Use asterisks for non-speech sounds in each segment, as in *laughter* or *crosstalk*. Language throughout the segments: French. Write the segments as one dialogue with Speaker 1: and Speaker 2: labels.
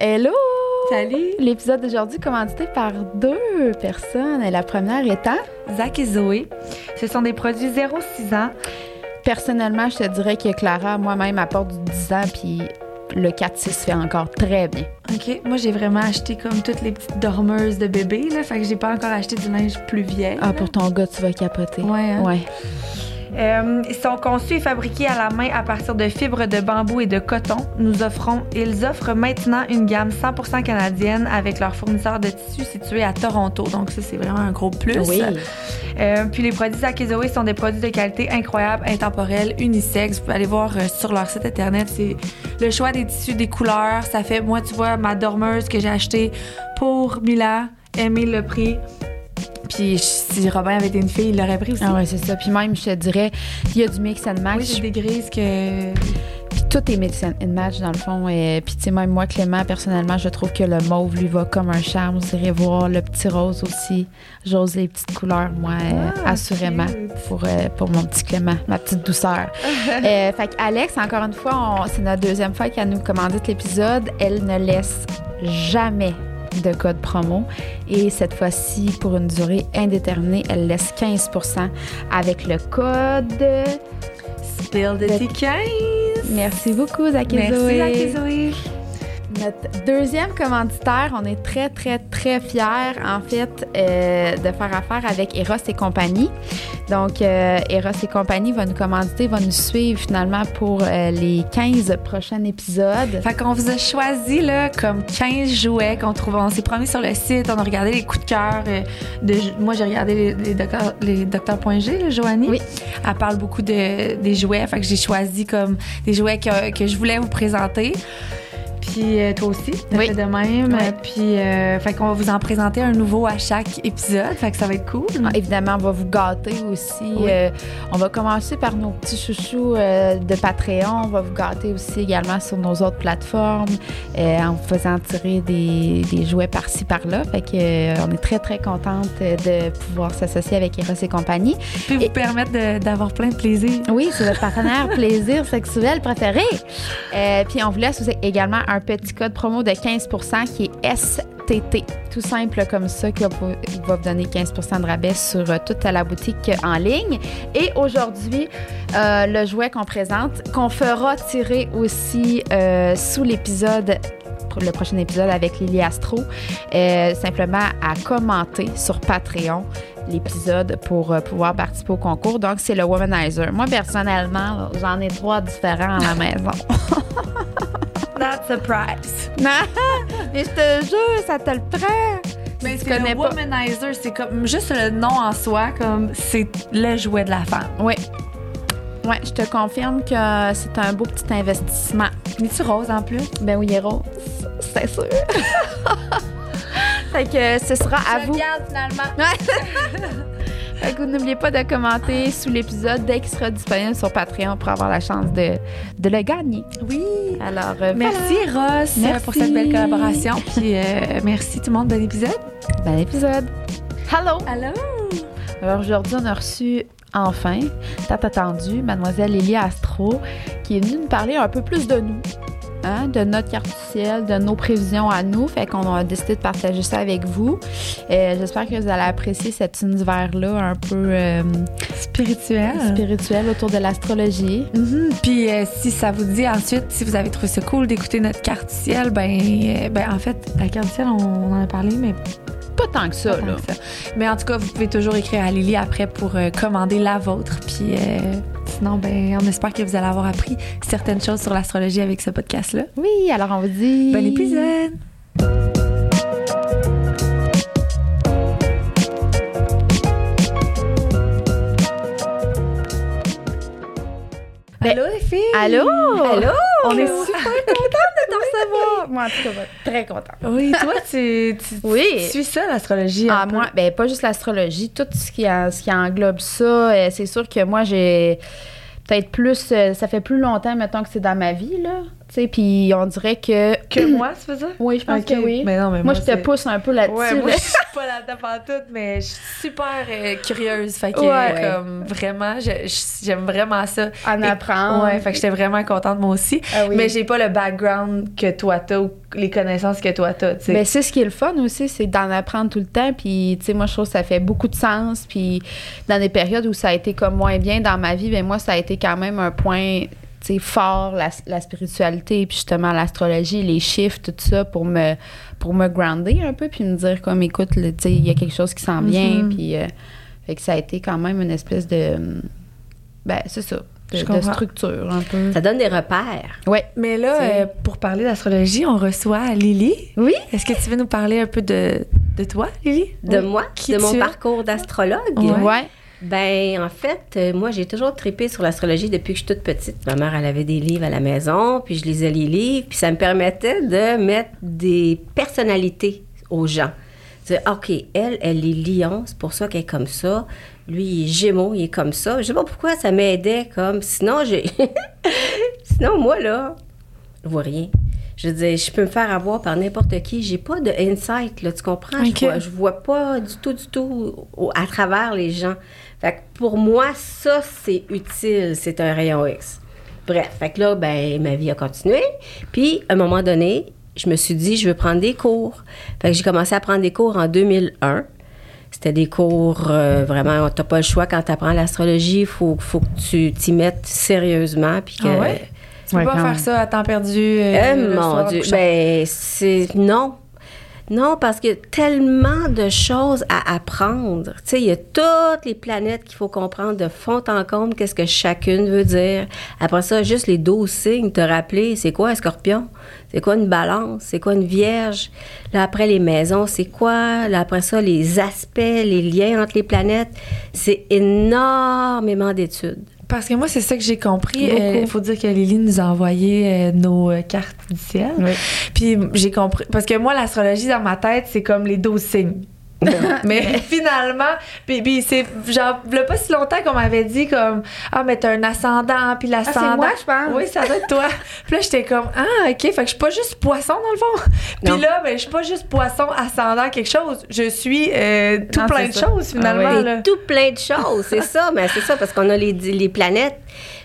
Speaker 1: Hello!
Speaker 2: Salut!
Speaker 1: L'épisode d'aujourd'hui commandité par deux personnes. Et la première étant
Speaker 2: Zach et Zoé. Ce sont des produits 0-6 ans.
Speaker 1: Personnellement, je te dirais que Clara, moi-même, apporte du 10 ans, puis le 4-6 fait encore très bien.
Speaker 2: OK. Moi, j'ai vraiment acheté comme toutes les petites dormeuses de bébé, là. Fait que j'ai pas encore acheté du linge plus vieil.
Speaker 1: Ah, pour ton gars, tu vas capoter.
Speaker 2: Ouais, hein?
Speaker 1: Ouais.
Speaker 2: Euh, ils sont conçus et fabriqués à la main à partir de fibres de bambou et de coton. Nous offrons, ils offrent maintenant une gamme 100% canadienne avec leur fournisseur de tissus situé à Toronto. Donc ça, c'est vraiment un gros plus.
Speaker 1: Oui.
Speaker 2: Euh, puis les produits Zoé sont des produits de qualité incroyable, intemporels, unisex. Vous pouvez aller voir euh, sur leur site internet. C'est le choix des tissus, des couleurs. Ça fait, moi, tu vois, ma dormeuse que j'ai achetée pour Mila, aimer le prix. Puis si Robin avait été une fille, il l'aurait pris aussi.
Speaker 1: Ah ouais, c'est ça. Puis même, je te dirais, il y a du mix and match.
Speaker 2: Oui, j'ai des grises que.
Speaker 1: Puis tout est mix and match dans le fond. Et puis tu sais, même moi, Clément, personnellement, je trouve que le mauve lui va comme un charme. Vous irez voir le petit rose aussi. J'ose les petites couleurs, moi, euh,
Speaker 2: Ah,
Speaker 1: assurément,
Speaker 2: cute.
Speaker 1: pour, euh, pour mon petit Clément, ma petite douceur. *laughs* Euh, fait Alex, encore une fois, c'est notre deuxième fois qu'elle nous commandite l'épisode. Elle ne laisse jamais de code promo. Et cette fois-ci, pour une durée indéterminée, elle laisse 15% avec le code.
Speaker 2: Spill de tes 15.
Speaker 1: Merci beaucoup, Zach et
Speaker 2: Merci,
Speaker 1: Zoé.
Speaker 2: Zach et Zoé.
Speaker 1: Notre deuxième commanditaire, on est très, très, très fiers, en fait, euh, de faire affaire avec Eros et compagnie. Donc, euh, Eros et compagnie va nous commanditer, va nous suivre finalement pour euh, les 15 prochains épisodes.
Speaker 2: Fait qu'on vous a choisi là, comme 15 jouets qu'on trouve. On s'est promis sur le site, on a regardé les coups de cœur. euh, de, moi, j'ai regardé les, les docteurs, les docteurs.g, là, Joanie.
Speaker 1: Oui.
Speaker 2: Elle parle beaucoup de, des jouets. Fait que j'ai choisi comme des jouets que, que je voulais vous présenter. Puis euh, toi aussi, t'as
Speaker 1: Oui.
Speaker 2: fait de même.
Speaker 1: Oui.
Speaker 2: Puis, euh, fait qu'on va vous en présenter un nouveau à chaque épisode. Fait que ça va être cool.
Speaker 1: Ah, Évidemment, on va vous gâter aussi.
Speaker 2: Oui.
Speaker 1: Euh, on va commencer par nos petits chouchous euh, de Patreon. On va vous gâter aussi également sur nos autres plateformes en vous faisant tirer des, des jouets par-ci, par-là. Fait que, on est très, très contente de pouvoir s'associer avec Eros et compagnie.
Speaker 2: Puis vous
Speaker 1: Et-
Speaker 2: permettre d'avoir plein de plaisir.
Speaker 1: Oui, c'est votre partenaire *laughs* plaisir sexuel préféré. Puis on vous laisse aussi également un petit code promo de 15% qui est STT. Tout simple comme ça, qui va vous donner 15% de rabais sur euh, toute la boutique en ligne. Et aujourd'hui, euh, le jouet qu'on présente, qu'on fera tirer aussi euh, sous l'épisode le prochain épisode avec Lily Astro, simplement à commenter sur Patreon l'épisode pour pouvoir participer au concours. Donc, c'est le Womanizer. Moi, personnellement, j'en ai trois différents à la maison. *laughs*
Speaker 2: Not surprise. *laughs*
Speaker 1: Non, mais je te jure, ça te le prend.
Speaker 2: Mais
Speaker 1: tu
Speaker 2: c'est
Speaker 1: connais
Speaker 2: le
Speaker 1: pas.
Speaker 2: womanizer, c'est comme juste le nom en soi, comme c'est le jouet de la femme.
Speaker 1: Oui. Oui, je te confirme que c'est un beau petit investissement.
Speaker 2: Mais tu rose en plus?
Speaker 1: Ben oui, Héros, c'est sûr. *laughs* fait que ce sera à vous.
Speaker 2: finalement. *laughs*
Speaker 1: N'oubliez pas de commenter sous l'épisode dès qu'il sera disponible sur Patreon pour avoir la chance de, de le gagner.
Speaker 2: Oui.
Speaker 1: Alors, euh,
Speaker 2: Merci Ross
Speaker 1: Merci.
Speaker 2: pour cette belle collaboration. *laughs* Puis euh, merci tout le monde. Bon épisode.
Speaker 1: Bon épisode. Hello!
Speaker 2: Allô?
Speaker 1: Alors aujourd'hui, on a reçu enfin, tant attendu, mademoiselle Lily Astro, qui est venue nous parler un peu plus de nous. Hein, de notre carte du ciel, de nos prévisions à nous. Fait qu'on a décidé de partager ça avec vous. Euh, J'espère que vous allez apprécier cet univers-là un peu euh,
Speaker 2: Spirituel.
Speaker 1: spirituel autour de l'astrologie.
Speaker 2: Mhm. Puis euh, si ça vous dit ensuite, si vous avez trouvé ça cool d'écouter notre carte du ciel, ben, ben en fait, la carte du ciel, on, on en a parlé, mais
Speaker 1: Pas tant que ça,
Speaker 2: tant
Speaker 1: là.
Speaker 2: que ça. Mais en tout cas, vous pouvez toujours écrire à Lily après pour euh, commander la vôtre. Puis euh, sinon, ben, on espère que vous allez avoir appris certaines choses sur l'astrologie avec ce podcast-là.
Speaker 1: Oui, alors on vous dit...
Speaker 2: Bon épisode!
Speaker 1: Ben,
Speaker 2: Allô les filles!
Speaker 1: Allô?
Speaker 2: Allô!
Speaker 1: On est super contente *laughs* Moi, en tout cas, très contente.
Speaker 2: Oui, toi, tu, tu,
Speaker 1: Oui.
Speaker 2: tu suis ça, l'astrologie.
Speaker 1: Ah,
Speaker 2: peu?
Speaker 1: moi, ben pas juste l'astrologie, tout ce qui, a- ce qui englobe ça. euh, c'est sûr que moi, j'ai peut-être plus. euh, ça fait plus longtemps, mettons, que c'est dans ma vie, là. Tu sais, puis on dirait que. *clears throat*
Speaker 2: Que moi, tu dire?
Speaker 1: Oui, je pense que oui.
Speaker 2: Mais non, mais
Speaker 1: moi,
Speaker 2: moi,
Speaker 1: je te pousse un peu là-dessus.
Speaker 2: Ouais, moi, je suis pas là-dedans pas tout, mais je suis super euh, curieuse. Fait que,
Speaker 1: Ouais.
Speaker 2: comme, vraiment, j'aime vraiment ça.
Speaker 1: en apprendre.
Speaker 2: Ouais, fait que j'étais vraiment contente, moi aussi.
Speaker 1: Ah oui.
Speaker 2: Mais j'ai pas le background que toi t'as ou les connaissances que toi t'as, tu sais.
Speaker 1: Ben, c'est ce qui est le fun aussi, c'est d'en apprendre tout le temps. Puis, tu sais, moi, je trouve que ça fait beaucoup de sens. Puis, dans des périodes où ça a été comme moins bien dans ma vie, ben moi, ça a été quand même un point, fort, la, la spiritualité, puis justement l'astrologie, les chiffres, tout ça, pour me, pour me grounder un peu, puis me dire, comme, écoute, là, tu sais, il y a quelque chose qui s'en vient.
Speaker 2: Mhm.
Speaker 1: Puis, euh, fait que ça a été quand même une espèce de. Ben, c'est ça. De, structure, un peu.
Speaker 3: Ça donne des repères.
Speaker 1: Ouais.
Speaker 2: Mais là, euh, pour parler d'astrologie, on reçoit Lily.
Speaker 1: Oui.
Speaker 2: Est-ce que tu veux nous parler un peu de, de toi, Lily?
Speaker 3: De
Speaker 2: Oui.
Speaker 3: moi,
Speaker 2: Qui
Speaker 3: de mon
Speaker 2: es?
Speaker 3: parcours d'astrologue.
Speaker 2: Ouais.
Speaker 1: Ouais.
Speaker 3: Ben, en fait, euh, moi, j'ai toujours trippé sur l'astrologie depuis que je suis toute petite. Ma mère, elle avait des livres à la maison, puis je lisais les livres, puis ça me permettait de mettre des personnalités aux gens. OK, elle, elle est lion, c'est pour ça qu'elle est comme ça. Lui, il est gémeaux, il est comme ça. Je sais pas pourquoi ça m'aidait comme. Sinon, j'ai. *laughs* Sinon, moi, là, je vois rien. Je veux dire, je peux me faire avoir par n'importe qui. J'ai pas de insight, là, tu comprends? Je, vois, je vois pas du tout, du tout au- à travers les gens. Fait que pour moi, ça, c'est utile. C'est un rayon X. Bref, fait que là, ben, ma vie a continué. Puis, à un moment donné, je me suis dit, je veux prendre des cours. Fait que j'ai commencé à prendre des cours en 2001. C'était des cours euh, vraiment, t'as pas le choix quand tu apprends l'astrologie, il faut, faut que tu t'y mettes sérieusement. Puis que,
Speaker 2: Ah ouais? Tu peux
Speaker 1: Ouais,
Speaker 2: pas faire
Speaker 1: même.
Speaker 2: ça à temps perdu. euh, le
Speaker 3: mon
Speaker 2: soir,
Speaker 3: Dieu, ben, c'est. Non. Non, parce qu'il y a tellement de choses à apprendre. Tu sais, il y a toutes les planètes qu'il faut comprendre de fond en comble, qu'est-ce que chacune veut dire. Après ça, juste les 12 signes, te rappeler, c'est quoi un scorpion? C'est quoi une balance? C'est quoi une vierge? Là, après, les maisons, c'est quoi? Là, après ça, les aspects, les liens entre les planètes. C'est énormément d'études.
Speaker 2: Parce que moi, c'est ça que j'ai compris. Il faut dire que Lily nous a envoyé euh, nos euh, cartes du ciel.
Speaker 1: Oui.
Speaker 2: Puis j'ai compris. Parce que moi, l'astrologie, dans ma tête, c'est comme les 12 signes. Mais finalement, puis, puis c'est genre, a pas si longtemps qu'on m'avait dit comme Ah, mais t'as un ascendant, puis l'ascendant.
Speaker 1: Ah, moi, je pense.
Speaker 2: Oui, ça doit être toi. puis là, j'étais comme Ah, ok, fait que je suis pas juste poisson dans le fond.
Speaker 3: Non.
Speaker 2: Puis là, ben, je suis pas juste poisson ascendant quelque chose. Je suis euh, tout
Speaker 1: Non,
Speaker 2: plein
Speaker 1: c'est
Speaker 2: de
Speaker 1: ça.
Speaker 2: choses finalement.
Speaker 1: Ah oui.
Speaker 2: là.
Speaker 3: C'est tout plein de choses, c'est ça, mais c'est ça, parce qu'on a les, les planètes.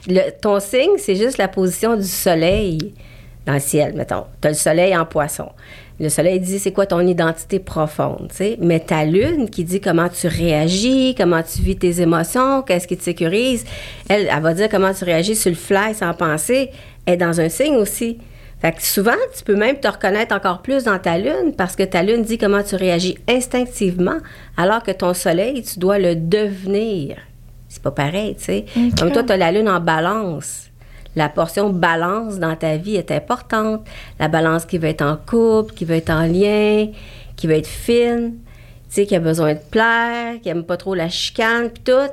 Speaker 3: Le- ton signe, c'est juste la position du soleil dans le ciel, mettons. Tu as le soleil en poisson. Le soleil dit c'est quoi ton identité profonde, tu sais? Mais ta lune qui dit comment tu réagis, comment tu vis tes émotions, qu'est-ce qui te sécurise, elle, elle va dire comment tu réagis sur le fly sans penser, elle est dans un signe aussi. Fait que souvent, tu peux même te reconnaître encore plus dans ta lune parce que ta lune dit comment tu réagis instinctivement, alors que ton soleil, tu dois le devenir. C'est pas pareil, tu sais? Comme toi, tu as la lune en balance. La portion balance dans ta vie est importante. La balance qui veut être en couple, qui veut être en lien, qui veut être fine, tu sais, qui a besoin de plaire, qui aime pas trop la chicane, puis tout.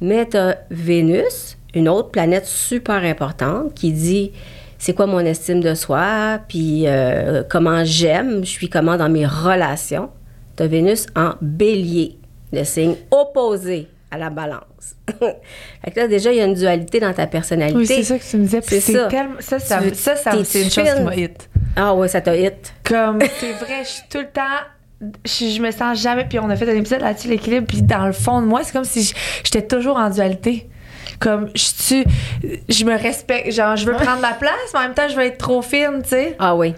Speaker 3: Mais tu as Vénus, une autre planète super importante, qui dit c'est quoi mon estime de soi, puis euh, comment j'aime, je suis comment dans mes relations. Tu as Vénus en bélier, le signe opposé à la balance. *laughs* fait que là, déjà, il y a une dualité dans ta personnalité.
Speaker 2: Oui, c'est ça que tu me disais.
Speaker 3: C'est ça.
Speaker 2: tellement- ça, ça,
Speaker 3: veux-
Speaker 2: ça, ça, c'est une chose qui m'a hit.
Speaker 3: Ah ouais, ça t'a hit.
Speaker 2: Comme, *laughs* c'est vrai, je suis tout le temps. Je, je me sens jamais. Puis on a fait un épisode là-dessus, l'équilibre. Puis dans le fond de moi, c'est comme si j'étais toujours en dualité. Comme, je suis. Je me respecte. Genre, je veux prendre ma place, mais en même temps, je veux être trop fine, tu sais.
Speaker 3: Ah oui.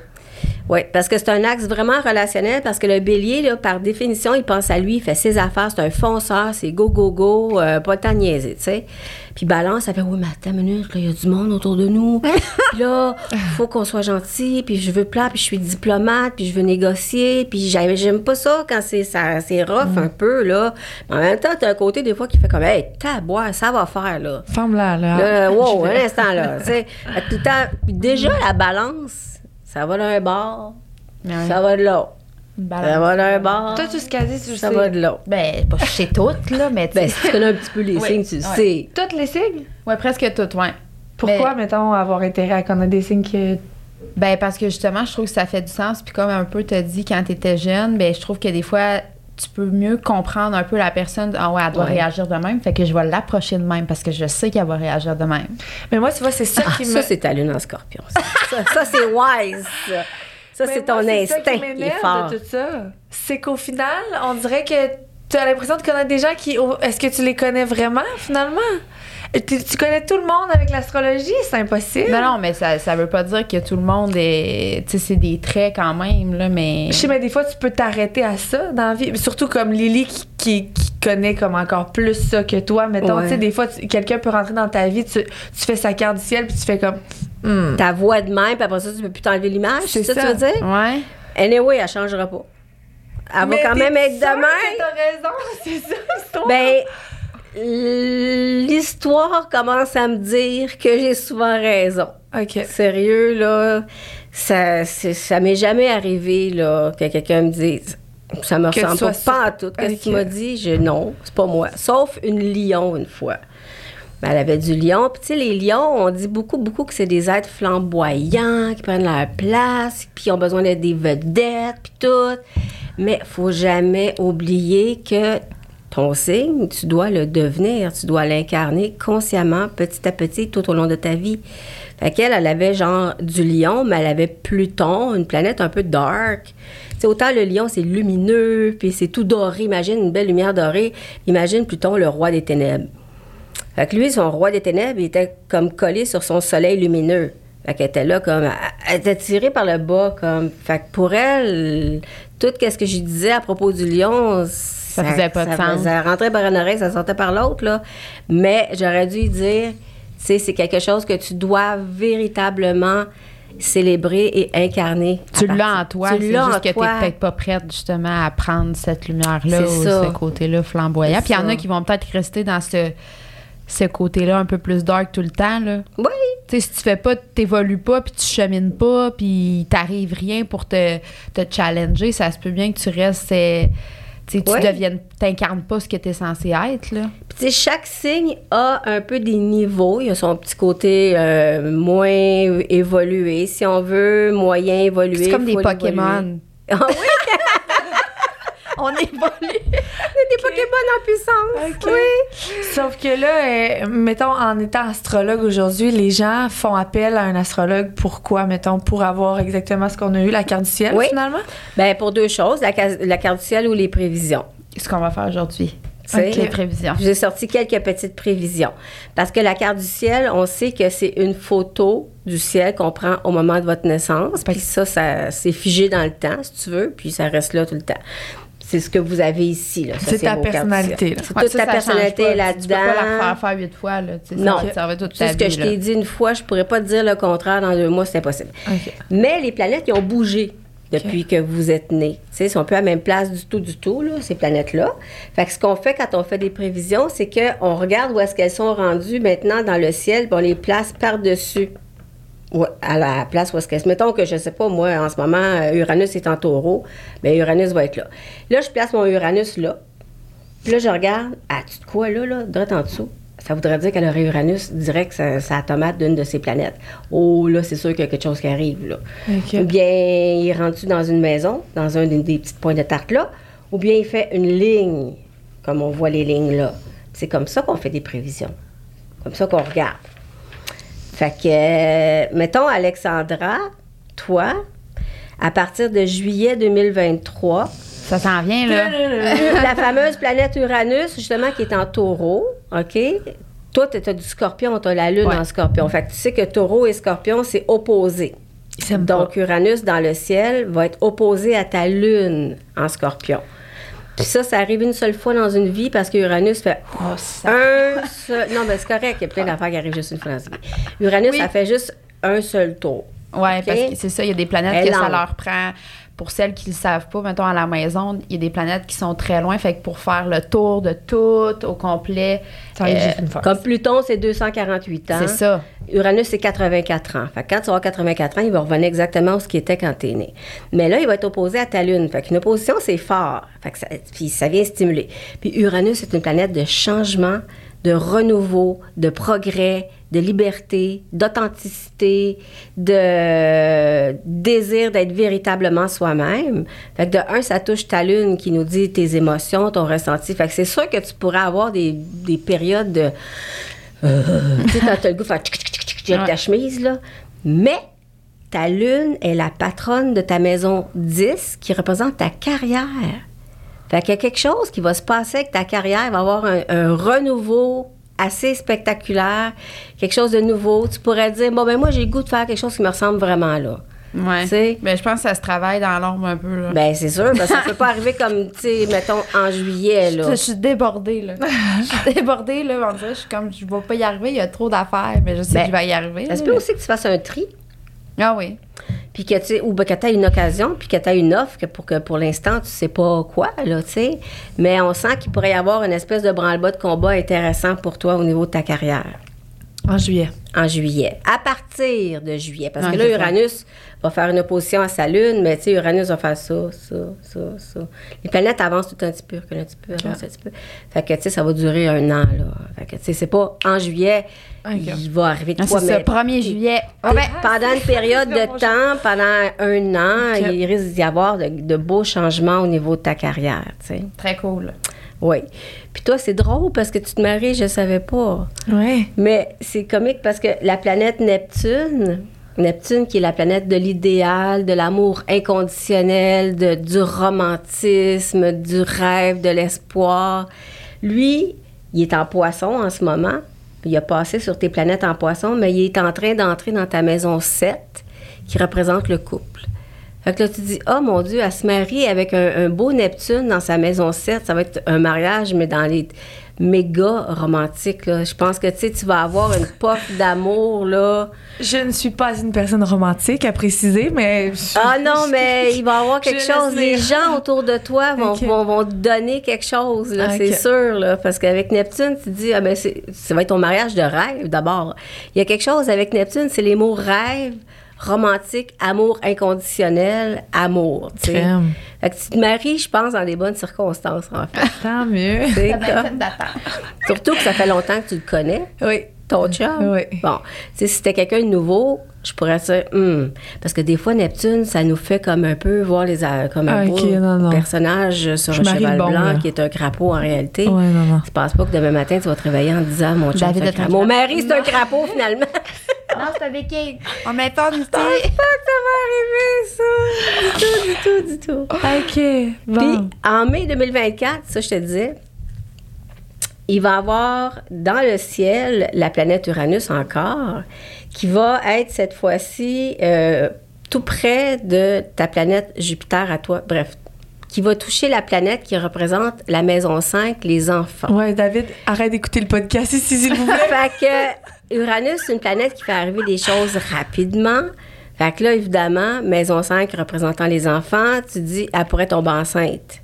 Speaker 3: Oui, parce que c'est un axe vraiment relationnel, parce que le bélier, là, par définition, il pense à lui, il fait ses affaires, c'est un fonceur, c'est go, go, go, euh, pas de niaiser, tu sais. Puis balance, ça fait, oui, mais attends une minute, il y a du monde autour de nous. puis là, il faut qu'on soit gentil, puis je veux plaire, puis je suis diplomate, puis je veux négocier, puis j'aime, pas ça quand c'est, rough un peu, là. Mais en même temps, t'as un côté, des fois, qui fait comme, hey, taboire, ça va faire, là.
Speaker 2: Femme-là, là.
Speaker 3: Là, wow, *laughs* un instant, là. tu sais. Tout le temps, puis déjà, la balance, ça va d'un bord,
Speaker 1: Ouais.
Speaker 3: ça va de l'autre. Ça va d'un bord,
Speaker 2: Toi, tout ce qu'elle dit, tu
Speaker 3: ça
Speaker 2: sais.
Speaker 3: va de l'autre.
Speaker 1: Ben, pas chez toutes, là, mais tu
Speaker 3: Ben, si tu connais un petit peu les
Speaker 1: Oui,
Speaker 3: signes, tu le
Speaker 1: ouais.
Speaker 3: sais.
Speaker 2: Toutes les signes?
Speaker 1: Ouais, presque toutes, ouais.
Speaker 2: Pourquoi,
Speaker 1: Mais-
Speaker 2: mettons, avoir intérêt à connaître des signes que.
Speaker 1: Ben, parce que justement, je trouve que ça fait du sens. Puis comme un peu t'as dit quand t'étais jeune, ben, je trouve que des fois, tu peux mieux comprendre un peu la personne. Ah ouais, elle doit
Speaker 3: Ouais.
Speaker 1: réagir de même. Fait que je vais l'approcher de même parce que je sais qu'elle va réagir de même.
Speaker 2: Mais moi, tu vois, c'est ça
Speaker 3: Ah,
Speaker 2: qui me.
Speaker 3: ça, c'est ta lune en scorpion. Ça, ça, ça, c'est *laughs* wise. Ça, Ça, c'est ton
Speaker 2: ça
Speaker 3: instinct
Speaker 2: qui
Speaker 3: qui est fort.
Speaker 2: de tout ça. C'est qu'au final, on dirait que tu as l'impression de connaître des gens qui. oh, Est-ce que tu les connais vraiment, finalement? Tu, tu connais tout le monde avec l'astrologie? C'est impossible.
Speaker 1: Non, non, mais ça, ça veut pas dire que tout le monde est. Tu sais, c'est des traits quand même, là, mais.
Speaker 2: Je sais, mais des fois, tu peux t'arrêter à ça dans la vie. Surtout comme Lily qui, qui, qui connaît comme encore plus ça que toi. Mettons,
Speaker 3: Ouais.
Speaker 2: tu sais, des fois, quelqu'un peut rentrer dans ta vie, tu, tu fais sa carte du ciel, puis tu fais comme. Hmm.
Speaker 3: Ta voix de même, puis après ça, tu peux plus t'enlever l'image.
Speaker 2: C'est
Speaker 3: ça,
Speaker 2: ça.
Speaker 3: que tu veux dire?
Speaker 1: Ouais.
Speaker 3: Anyway, elle changera pas. Elle
Speaker 2: Mais
Speaker 3: va quand même être demain.
Speaker 2: que T'as raison, *laughs* c'est ça.
Speaker 3: Ben, l'histoire commence à me dire que j'ai souvent raison.
Speaker 2: OK.
Speaker 3: Sérieux, là, ça, ça m'est jamais arrivé, là, que quelqu'un me dise. Ça me
Speaker 2: Que
Speaker 3: ressemble pas,
Speaker 2: sûre.
Speaker 3: pas à tout. Qu'est-ce
Speaker 2: Ok.
Speaker 3: m'as dit? Je, non, c'est pas moi. Sauf une lion, une fois. Ben, elle avait du lion. Puis, tu sais, les lions, on dit beaucoup, beaucoup que c'est des êtres flamboyants, qui prennent leur place, puis qui ont besoin d'être des vedettes, puis tout. Mais faut jamais oublier que ton signe, tu dois le devenir, tu dois l'incarner consciemment, petit à petit, tout au long de ta vie. Fait qu'elle, elle avait genre du lion, mais elle avait Pluton, une planète un peu dark. Sais, autant le lion, c'est lumineux, puis c'est tout doré. Imagine une belle lumière dorée. Imagine Pluton, le roi des ténèbres. Fait que lui, son roi des ténèbres, il était comme collé sur son soleil lumineux. Fait qu'elle était là comme... Elle était tirée par le bas comme... Fait que pour elle, tout ce que je disais à propos du lion... Ça,
Speaker 1: faisait pas de
Speaker 3: ça
Speaker 1: sens.
Speaker 3: faisait rentrer par une oreille, ça sortait par l'autre, là. Mais j'aurais dû dire, tu sais, c'est quelque chose que tu dois véritablement célébrer et incarner.
Speaker 1: Tu l'as en toi, c'est juste que tu peut-être pas prête justement à prendre cette lumière-là ou
Speaker 3: ça.
Speaker 1: ce côté-là flamboyant. Puis il y en
Speaker 3: ça.
Speaker 1: a qui vont peut-être rester dans ce, ce côté-là un peu plus dark tout le temps. Là.
Speaker 3: Oui,
Speaker 1: Tu sais, si tu fais pas, t'évolues pas, puis tu chemines pas, puis t'arrives rien pour te, te challenger, ça se peut bien que tu restes... euh, tu tu
Speaker 3: Ouais.
Speaker 1: deviennes, t'incarnes pas ce que t'es censé être, là.
Speaker 3: Puis, tu sais, chaque signe a un peu des niveaux. Il a son petit côté euh, moins évolué, si on veut, moyen évolué.
Speaker 1: C'est comme des. Pokémon.
Speaker 3: Ah oui,
Speaker 1: On *laughs* évolue.
Speaker 3: des Pokémon en puissance.
Speaker 2: OK.
Speaker 3: Oui.
Speaker 2: Sauf que là, euh, mettons, en étant astrologue aujourd'hui, les gens font appel à un astrologue. Pourquoi, mettons, pour avoir exactement ce qu'on a eu, la carte du ciel,
Speaker 3: Oui.
Speaker 2: finalement?
Speaker 3: Ben pour deux choses, la, ca- la carte du ciel ou les prévisions.
Speaker 1: Ce qu'on va faire aujourd'hui.
Speaker 3: sais.
Speaker 1: Les prévisions.
Speaker 3: J'ai sorti quelques petites prévisions. Parce que la carte du ciel, on sait que c'est une photo du ciel qu'on prend au moment de votre naissance. Puis ça, ça c'est figé dans le temps, si tu veux, puis ça reste là tout le temps. C'est ce que vous avez ici. là. Ça,
Speaker 2: C'est ta personnalité.
Speaker 3: C'est toute ta personnalité là-dedans.
Speaker 1: Tu peux pas la faire faire huit fois, là.
Speaker 3: Non.
Speaker 1: Ça va toute ta
Speaker 3: ce que je
Speaker 1: là.
Speaker 3: t'ai dit une fois, je pourrais pas te dire le contraire dans deux mois, c'est impossible. Mais les planètes, ils ont bougé depuis que vous êtes sais, ils sont plus à la même place du tout, du tout, là, ces planètes-là. Fait que ce qu'on fait quand on fait des prévisions, c'est qu'on regarde où est-ce qu'elles sont rendues maintenant dans le ciel, puis on les place par-dessus. Ouais, à la place où est-ce qu'elles... Mettons que, je sais pas, moi, en ce moment, euh, Uranus est en taureau, bien, Uranus va être là. Là, je place mon Uranus là. Puis là, je regarde, ah, tu de quoi, là, là, droit en dessous? Ça voudrait dire qu'elle aurait Uranus direct, ça, ça tomate d'une de ses planètes. Oh, là, c'est sûr qu'il y a quelque chose qui arrive, là. Ou bien il rentre dans une maison, dans un des, des petits points de tarte là, ou bien il fait une ligne, comme on voit les lignes là. C'est comme ça qu'on fait des prévisions. Comme ça qu'on regarde. Fait que, euh, mettons, Alexandra, toi, à partir de juillet 2023,
Speaker 1: Ça s'en vient, là. *laughs*
Speaker 3: la fameuse planète Uranus, justement, qui est en taureau, OK? Toi, tu as du scorpion, tu as la lune
Speaker 1: Ouais.
Speaker 3: en scorpion. Fait que tu sais que taureau et scorpion, c'est opposé. Donc, Uranus dans le ciel va être opposé à ta lune en scorpion. Puis ça, ça arrive une seule fois dans une vie parce que Uranus fait
Speaker 1: Oh, ça.
Speaker 3: un seul. Non, mais c'est correct, il y a plein d'affaires qui arrivent juste une fois dans une vie. Uranus,
Speaker 1: Oui.
Speaker 3: ça fait juste un seul tour. OK?
Speaker 1: parce que c'est ça, il y a des planètes
Speaker 3: Elle
Speaker 1: que ça leur prend. Pour celles qui ne le savent pas, mettons à la maison, il y a des planètes qui sont très loin. Fait que pour faire le tour de tout au complet,
Speaker 2: Ça
Speaker 1: euh,
Speaker 2: juste une.
Speaker 3: Comme Pluton, c'est 248 ans.
Speaker 1: c'est ça.
Speaker 3: Uranus, c'est 84 ans. Fait que quand tu auras 84 ans, il va revenir exactement où ce qui était quand tu es né. Mais là, il va être opposé à ta Lune. Fait qu'une opposition, c'est fort. Fait que ça, puis ça vient stimuler. Puis Uranus, c'est une planète de changement, de renouveau, de progrès, de liberté, d'authenticité, de désir d'être véritablement soi-même. Fait que de un, ça touche ta lune qui nous dit tes émotions, ton ressenti. Fait que c'est sûr que tu pourrais avoir des, des périodes de... euh, tu sais, quand t'as le goût de faire avec ta chemise, là. Mais ta lune est la patronne de ta maison 10 qui représente ta carrière. Fait qu'il y a quelque chose qui va se passer avec ta carrière, il va y avoir un, un renouveau assez spectaculaire, quelque chose de nouveau. Tu pourrais dire, bon, ben moi, j'ai le goût de faire quelque chose qui me ressemble vraiment là.
Speaker 1: Ouais.
Speaker 3: Tu sais?
Speaker 1: Ben, je pense que ça se travaille dans l'ombre un peu. Là.
Speaker 3: Ben, c'est sûr, que ça peut pas *laughs* arriver comme, tu sais, mettons, en juillet, là.
Speaker 1: Je suis débordée, là. *laughs* je suis débordée, là. On dirait, je suis comme, je vais pas y arriver, il y a trop d'affaires, mais je sais
Speaker 3: Ben,
Speaker 1: que je vais y arriver.
Speaker 3: Ça se peut
Speaker 1: mais-
Speaker 3: aussi que tu fasses un tri,
Speaker 1: Ah oui.
Speaker 3: puis que tu ou ben, que tu une occasion, puis que tu une offre, pour que pour l'instant, tu sais pas quoi, là, tu sais. Mais on sent qu'il pourrait y avoir une espèce de branle-bas de combat intéressant pour toi au niveau de ta carrière.
Speaker 2: En juillet.
Speaker 3: en juillet. À partir de juillet. Parce
Speaker 1: Ouais,
Speaker 3: que là. Uranus va faire une opposition à sa Lune, mais tu sais, Uranus va faire ça, ça, ça, ça. Les planètes avancent tout un petit peu, un petit peu, avancent un petit peu. Fait que, tu sais, ça va durer un an, là. Fait que, tu sais, c'est pas en juillet, il va arriver de
Speaker 1: Ah,
Speaker 3: quoi, mais
Speaker 1: 1er juillet.
Speaker 3: Ah ben, pendant une période de temps, pendant un an, il risque d'y avoir de, de beaux changements au niveau de ta carrière, tu sais.
Speaker 1: Très cool.
Speaker 3: Oui. Puis toi, c'est drôle parce que tu te maries, je savais pas.
Speaker 2: Ouais.
Speaker 3: Mais c'est comique parce que la planète Neptune, Neptune qui est la planète de l'idéal, de l'amour inconditionnel, de, du romantisme, du rêve, de l'espoir, lui, il est en poisson en ce moment. Il a passé sur tes planètes en poisson, mais il est en train d'entrer dans ta maison 7 qui représente le couple. Fait que là, tu dis, oh mon Dieu, elle se marie avec un, un beau Neptune dans sa maison 7. Ça va être un mariage, mais dans les méga romantiques. Là. Je pense que tu vas avoir une *laughs* pof d'amour. là.
Speaker 2: Je ne suis pas une personne romantique, à préciser, mais.
Speaker 3: Ah non, *laughs* mais il va y avoir quelque
Speaker 2: Je
Speaker 3: chose. Les gens autour de toi vont, vont, vont te donner quelque chose, là, c'est sûr. Là, parce qu'avec Neptune, tu te dis, ah, ben, c'est- ça va être ton mariage de rêve d'abord. Il y a quelque chose avec Neptune, c'est les mots rêve, romantique, amour inconditionnel, amour. tu sais.
Speaker 2: Crème.
Speaker 3: Fait que tu te maries, je pense, dans des bonnes circonstances, en fait. *laughs*
Speaker 2: Tant mieux.
Speaker 1: Ça
Speaker 3: comme-. Surtout que ça fait longtemps que tu le connais,
Speaker 2: Oui.
Speaker 3: ton chum.
Speaker 2: Oui.
Speaker 3: Bon, tu sais, si c'était quelqu'un de nouveau, je pourrais dire, Hmm. parce que des fois, Neptune, ça nous fait comme un peu voir les a- comme un
Speaker 2: Ah,
Speaker 3: beau
Speaker 2: non, non.
Speaker 3: personnage sur
Speaker 2: Je
Speaker 3: un cheval
Speaker 2: bon,
Speaker 3: blanc
Speaker 2: là.
Speaker 3: qui est un crapaud en réalité.
Speaker 2: Ouais, non, non.
Speaker 3: Tu penses pas que demain matin, tu vas te réveiller en disant, mon chum, c'est un crapaud. Mon mari, c'est un crapaud, finalement. *laughs*
Speaker 1: Non, c'est avec qui? On m'informe ici.
Speaker 3: ça va arriver, ça. Du tout, du tout, du tout.
Speaker 2: OK. Bon.
Speaker 3: Puis, en mai 2024, ça, je te disais, il va y avoir dans le ciel la planète Uranus encore, qui va être cette fois-ci euh, tout près de ta planète Jupiter à toi. Bref, qui va toucher la planète qui représente la maison 5, les enfants.
Speaker 2: Ouais, David, arrête d'écouter le podcast ici, s'il vous plaît.
Speaker 3: fait que Uranus, c'est une planète qui fait arriver des choses rapidement. Fait que là, évidemment, maison 5 représentant les enfants, tu dis, elle pourrait tomber enceinte.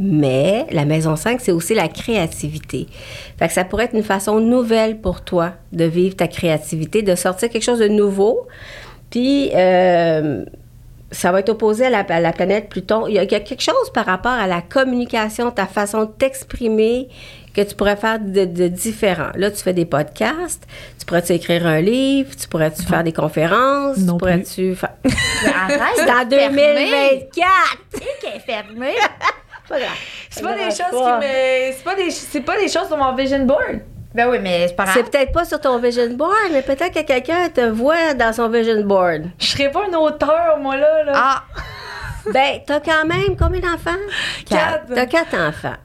Speaker 3: Mais la maison 5, c'est aussi la créativité. Fait que ça pourrait être une façon nouvelle pour toi de vivre ta créativité, de sortir quelque chose de nouveau. Puis, euh, ça va être opposé à la, planète Pluton. Il y, a, il y a quelque chose par rapport à la communication, ta façon de t'exprimer que tu pourrais faire de, de différent. Là, tu fais des podcasts, tu pourrais-tu écrire un livre, tu pourrais-tu faire des conférences,
Speaker 2: Non
Speaker 3: tu pourrais-tu faire... *laughs*
Speaker 1: Arrête.
Speaker 3: C'est en
Speaker 1: de fermer.
Speaker 3: 2024!
Speaker 1: Qui est fermé? *laughs*
Speaker 3: Pas grave.
Speaker 2: C'est pas des choses qui me. C'est pas des, c'est pas des choses sur mon vision board.
Speaker 1: Ben oui, mais c'est pas grave.
Speaker 3: C'est peut-être pas sur ton vision board, mais peut-être que quelqu'un te voit dans son vision board.
Speaker 2: Je serais pas un auteur, moi, là. là.
Speaker 1: Ah!
Speaker 3: Ben, t'as quand même combien d'enfants?
Speaker 2: Quatre.
Speaker 3: T'as quatre enfants.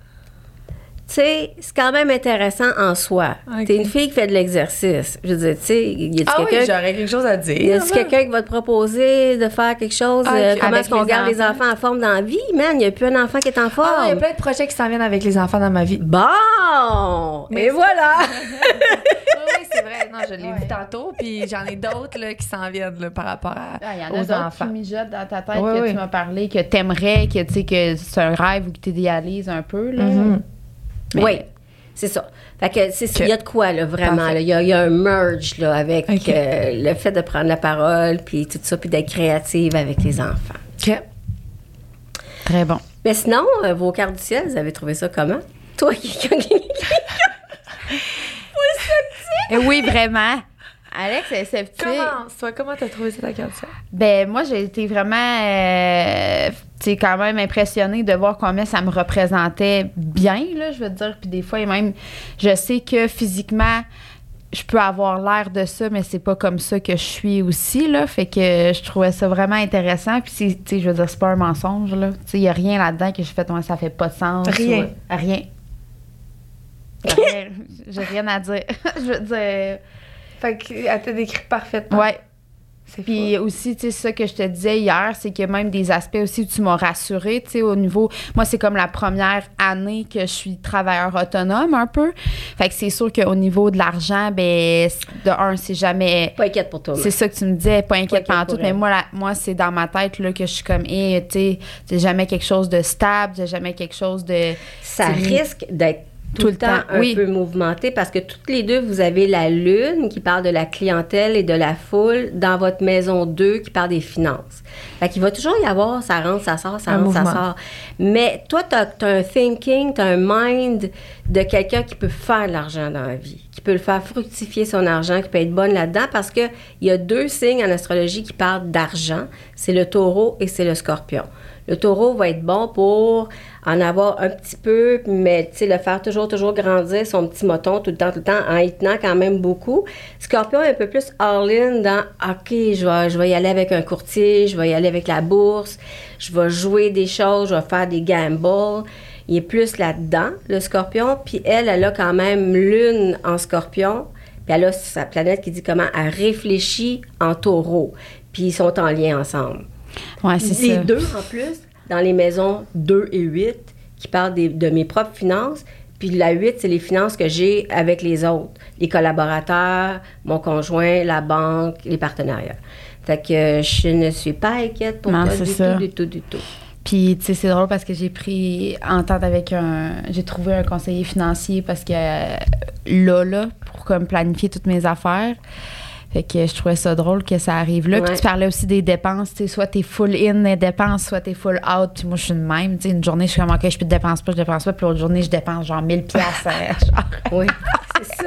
Speaker 3: Tu sais, c'est quand même intéressant en soi. T'es une fille qui fait de l'exercice. Je veux dire, tu sais, y a
Speaker 2: Ah oui,
Speaker 3: quelqu'un
Speaker 2: j'aurais quelque chose à
Speaker 3: y
Speaker 2: dire.
Speaker 3: a quelqu'un qui va te proposer de faire quelque chose?
Speaker 2: Ah,
Speaker 3: euh, comment
Speaker 1: Avec
Speaker 3: est-ce qu'on garde les
Speaker 1: enfants?
Speaker 3: en forme dans la vie? Man, il n'y a plus un enfant qui est en forme.
Speaker 2: Ah, il y a plein de projets qui s'en viennent avec les enfants dans ma vie.
Speaker 3: Bon!
Speaker 2: Mais
Speaker 3: Et voilà! *laughs*
Speaker 2: oui, c'est vrai. Non, je l'ai
Speaker 1: Ouais.
Speaker 2: vu tantôt, puis j'en ai d'autres là, qui s'en viennent là, par rapport à,
Speaker 1: Ah, Il y en a
Speaker 2: aux
Speaker 1: d'autres
Speaker 2: enfants.
Speaker 1: qui mijotent dans ta tête que tu m'as parlé, que t'aimerais, que tu sais que c'est un rêve ou que tu idéalises un peu. Là.
Speaker 2: Mhm.
Speaker 1: Mais-
Speaker 3: Oui, c'est ça. Fait que c'est il y a de quoi là vraiment il y, a, il y a un merge là avec euh, le fait de prendre la parole puis tout ça puis d'être créative avec les enfants.
Speaker 2: OK.
Speaker 1: Très bon.
Speaker 3: Mais sinon euh, vos cartes du ciel, vous avez trouvé ça comment? Toi qui *laughs* *laughs*
Speaker 1: Eh oui, vraiment. Alex est sceptique.
Speaker 2: Comment, toi, comment t'as trouvé cette acadien?
Speaker 1: Ben moi j'ai été vraiment euh, tu sais, quand même impressionnée de voir combien ça me représentait bien là, je veux dire puis des fois même je sais que physiquement je peux avoir l'air de ça mais c'est pas comme ça que je suis aussi là, fait que je trouvais ça vraiment intéressant puis c'est- tu sais je veux dire c'est pas un mensonge là, tu sais il y a rien là-dedans que je fais moi ça fait pas de sens
Speaker 2: Rien.
Speaker 1: ou- rien. Rien. *laughs* J'ai rien à dire. *laughs* je veux dire
Speaker 2: Fait qu'elle t'a décrit parfaitement.
Speaker 1: ouais. Puis
Speaker 2: fou.
Speaker 1: aussi, tu sais, ça que je te disais hier, c'est que même des aspects aussi où tu m'as rassuré, tu sais, au niveau. Moi, c'est comme la première année que je suis travailleur autonome un peu. Fait que c'est sûr qu'au niveau de l'argent, ben, de un, c'est jamais.
Speaker 3: Pas inquiète pour toi.
Speaker 1: C'est ça que tu me disais, pas inquiète
Speaker 3: pour
Speaker 1: tout, mais moi, la- moi c'est dans ma tête là, que je suis comme, hé, tu sais, c'est jamais quelque chose de stable, c'est jamais quelque chose de.
Speaker 3: ça risque d'être tout, le temps, un
Speaker 1: oui.
Speaker 3: peu mouvementé parce que toutes les deux, vous avez la lune qui parle de la clientèle et de la foule dans votre maison 2 qui parle des finances. Fait qu'il va toujours y avoir, ça rentre, ça sort, ça
Speaker 2: Un
Speaker 3: rentre, ça sort. Mais toi, tu as, un thinking, tu as un mind de quelqu'un qui peut faire de l'argent dans la vie, qui peut le faire fructifier son argent, qui peut être bonne là-dedans parce qu'il y a deux signes en astrologie qui parlent d'argent. C'est le taureau et c'est le scorpion. Le taureau va être bon pour en avoir un petit peu, mais tu sais, le faire toujours, toujours grandir son petit moton tout le temps, tout le temps, en y tenant quand même beaucoup. Scorpion est un peu plus all-in dans OK, je vais, je vais y aller avec un courtier, je vais y aller avec la bourse, je vais jouer des choses, je vais faire des gambles. Il est plus là-dedans, le scorpion. Puis elle, elle a quand même lune en scorpion. Puis elle a sa planète qui dit comment elle réfléchit en taureau. Puis ils sont en lien ensemble
Speaker 1: Ouais, c'est
Speaker 3: les
Speaker 1: ça.
Speaker 3: deux en plus, dans les maisons 2 et 8, qui parlent des- de mes propres finances. Puis la 8, c'est les finances que j'ai avec les autres, les collaborateurs, mon conjoint, la banque, les partenariats. Fait que euh, je ne suis pas inquiète pour
Speaker 1: Non,
Speaker 3: toi du
Speaker 1: ça.
Speaker 3: tout, du tout, du tout.
Speaker 1: Puis, tu sais, c'est drôle parce que j'ai pris entente avec un. J'ai trouvé un conseiller financier parce que euh, là, là, pour comme planifier toutes mes affaires. Fait que je trouvais ça drôle que ça arrive là. Puis tu parlais aussi des dépenses. Tu sais, soit t'es full in les dépenses, soit t'es full out. Puis moi, je suis de même. Tu sais, une journée, je suis comme, OK, je dépense pas, je dépense pas. Puis l'autre journée, je dépense genre 1000 piastres. *laughs* genre.
Speaker 3: Oui, c'est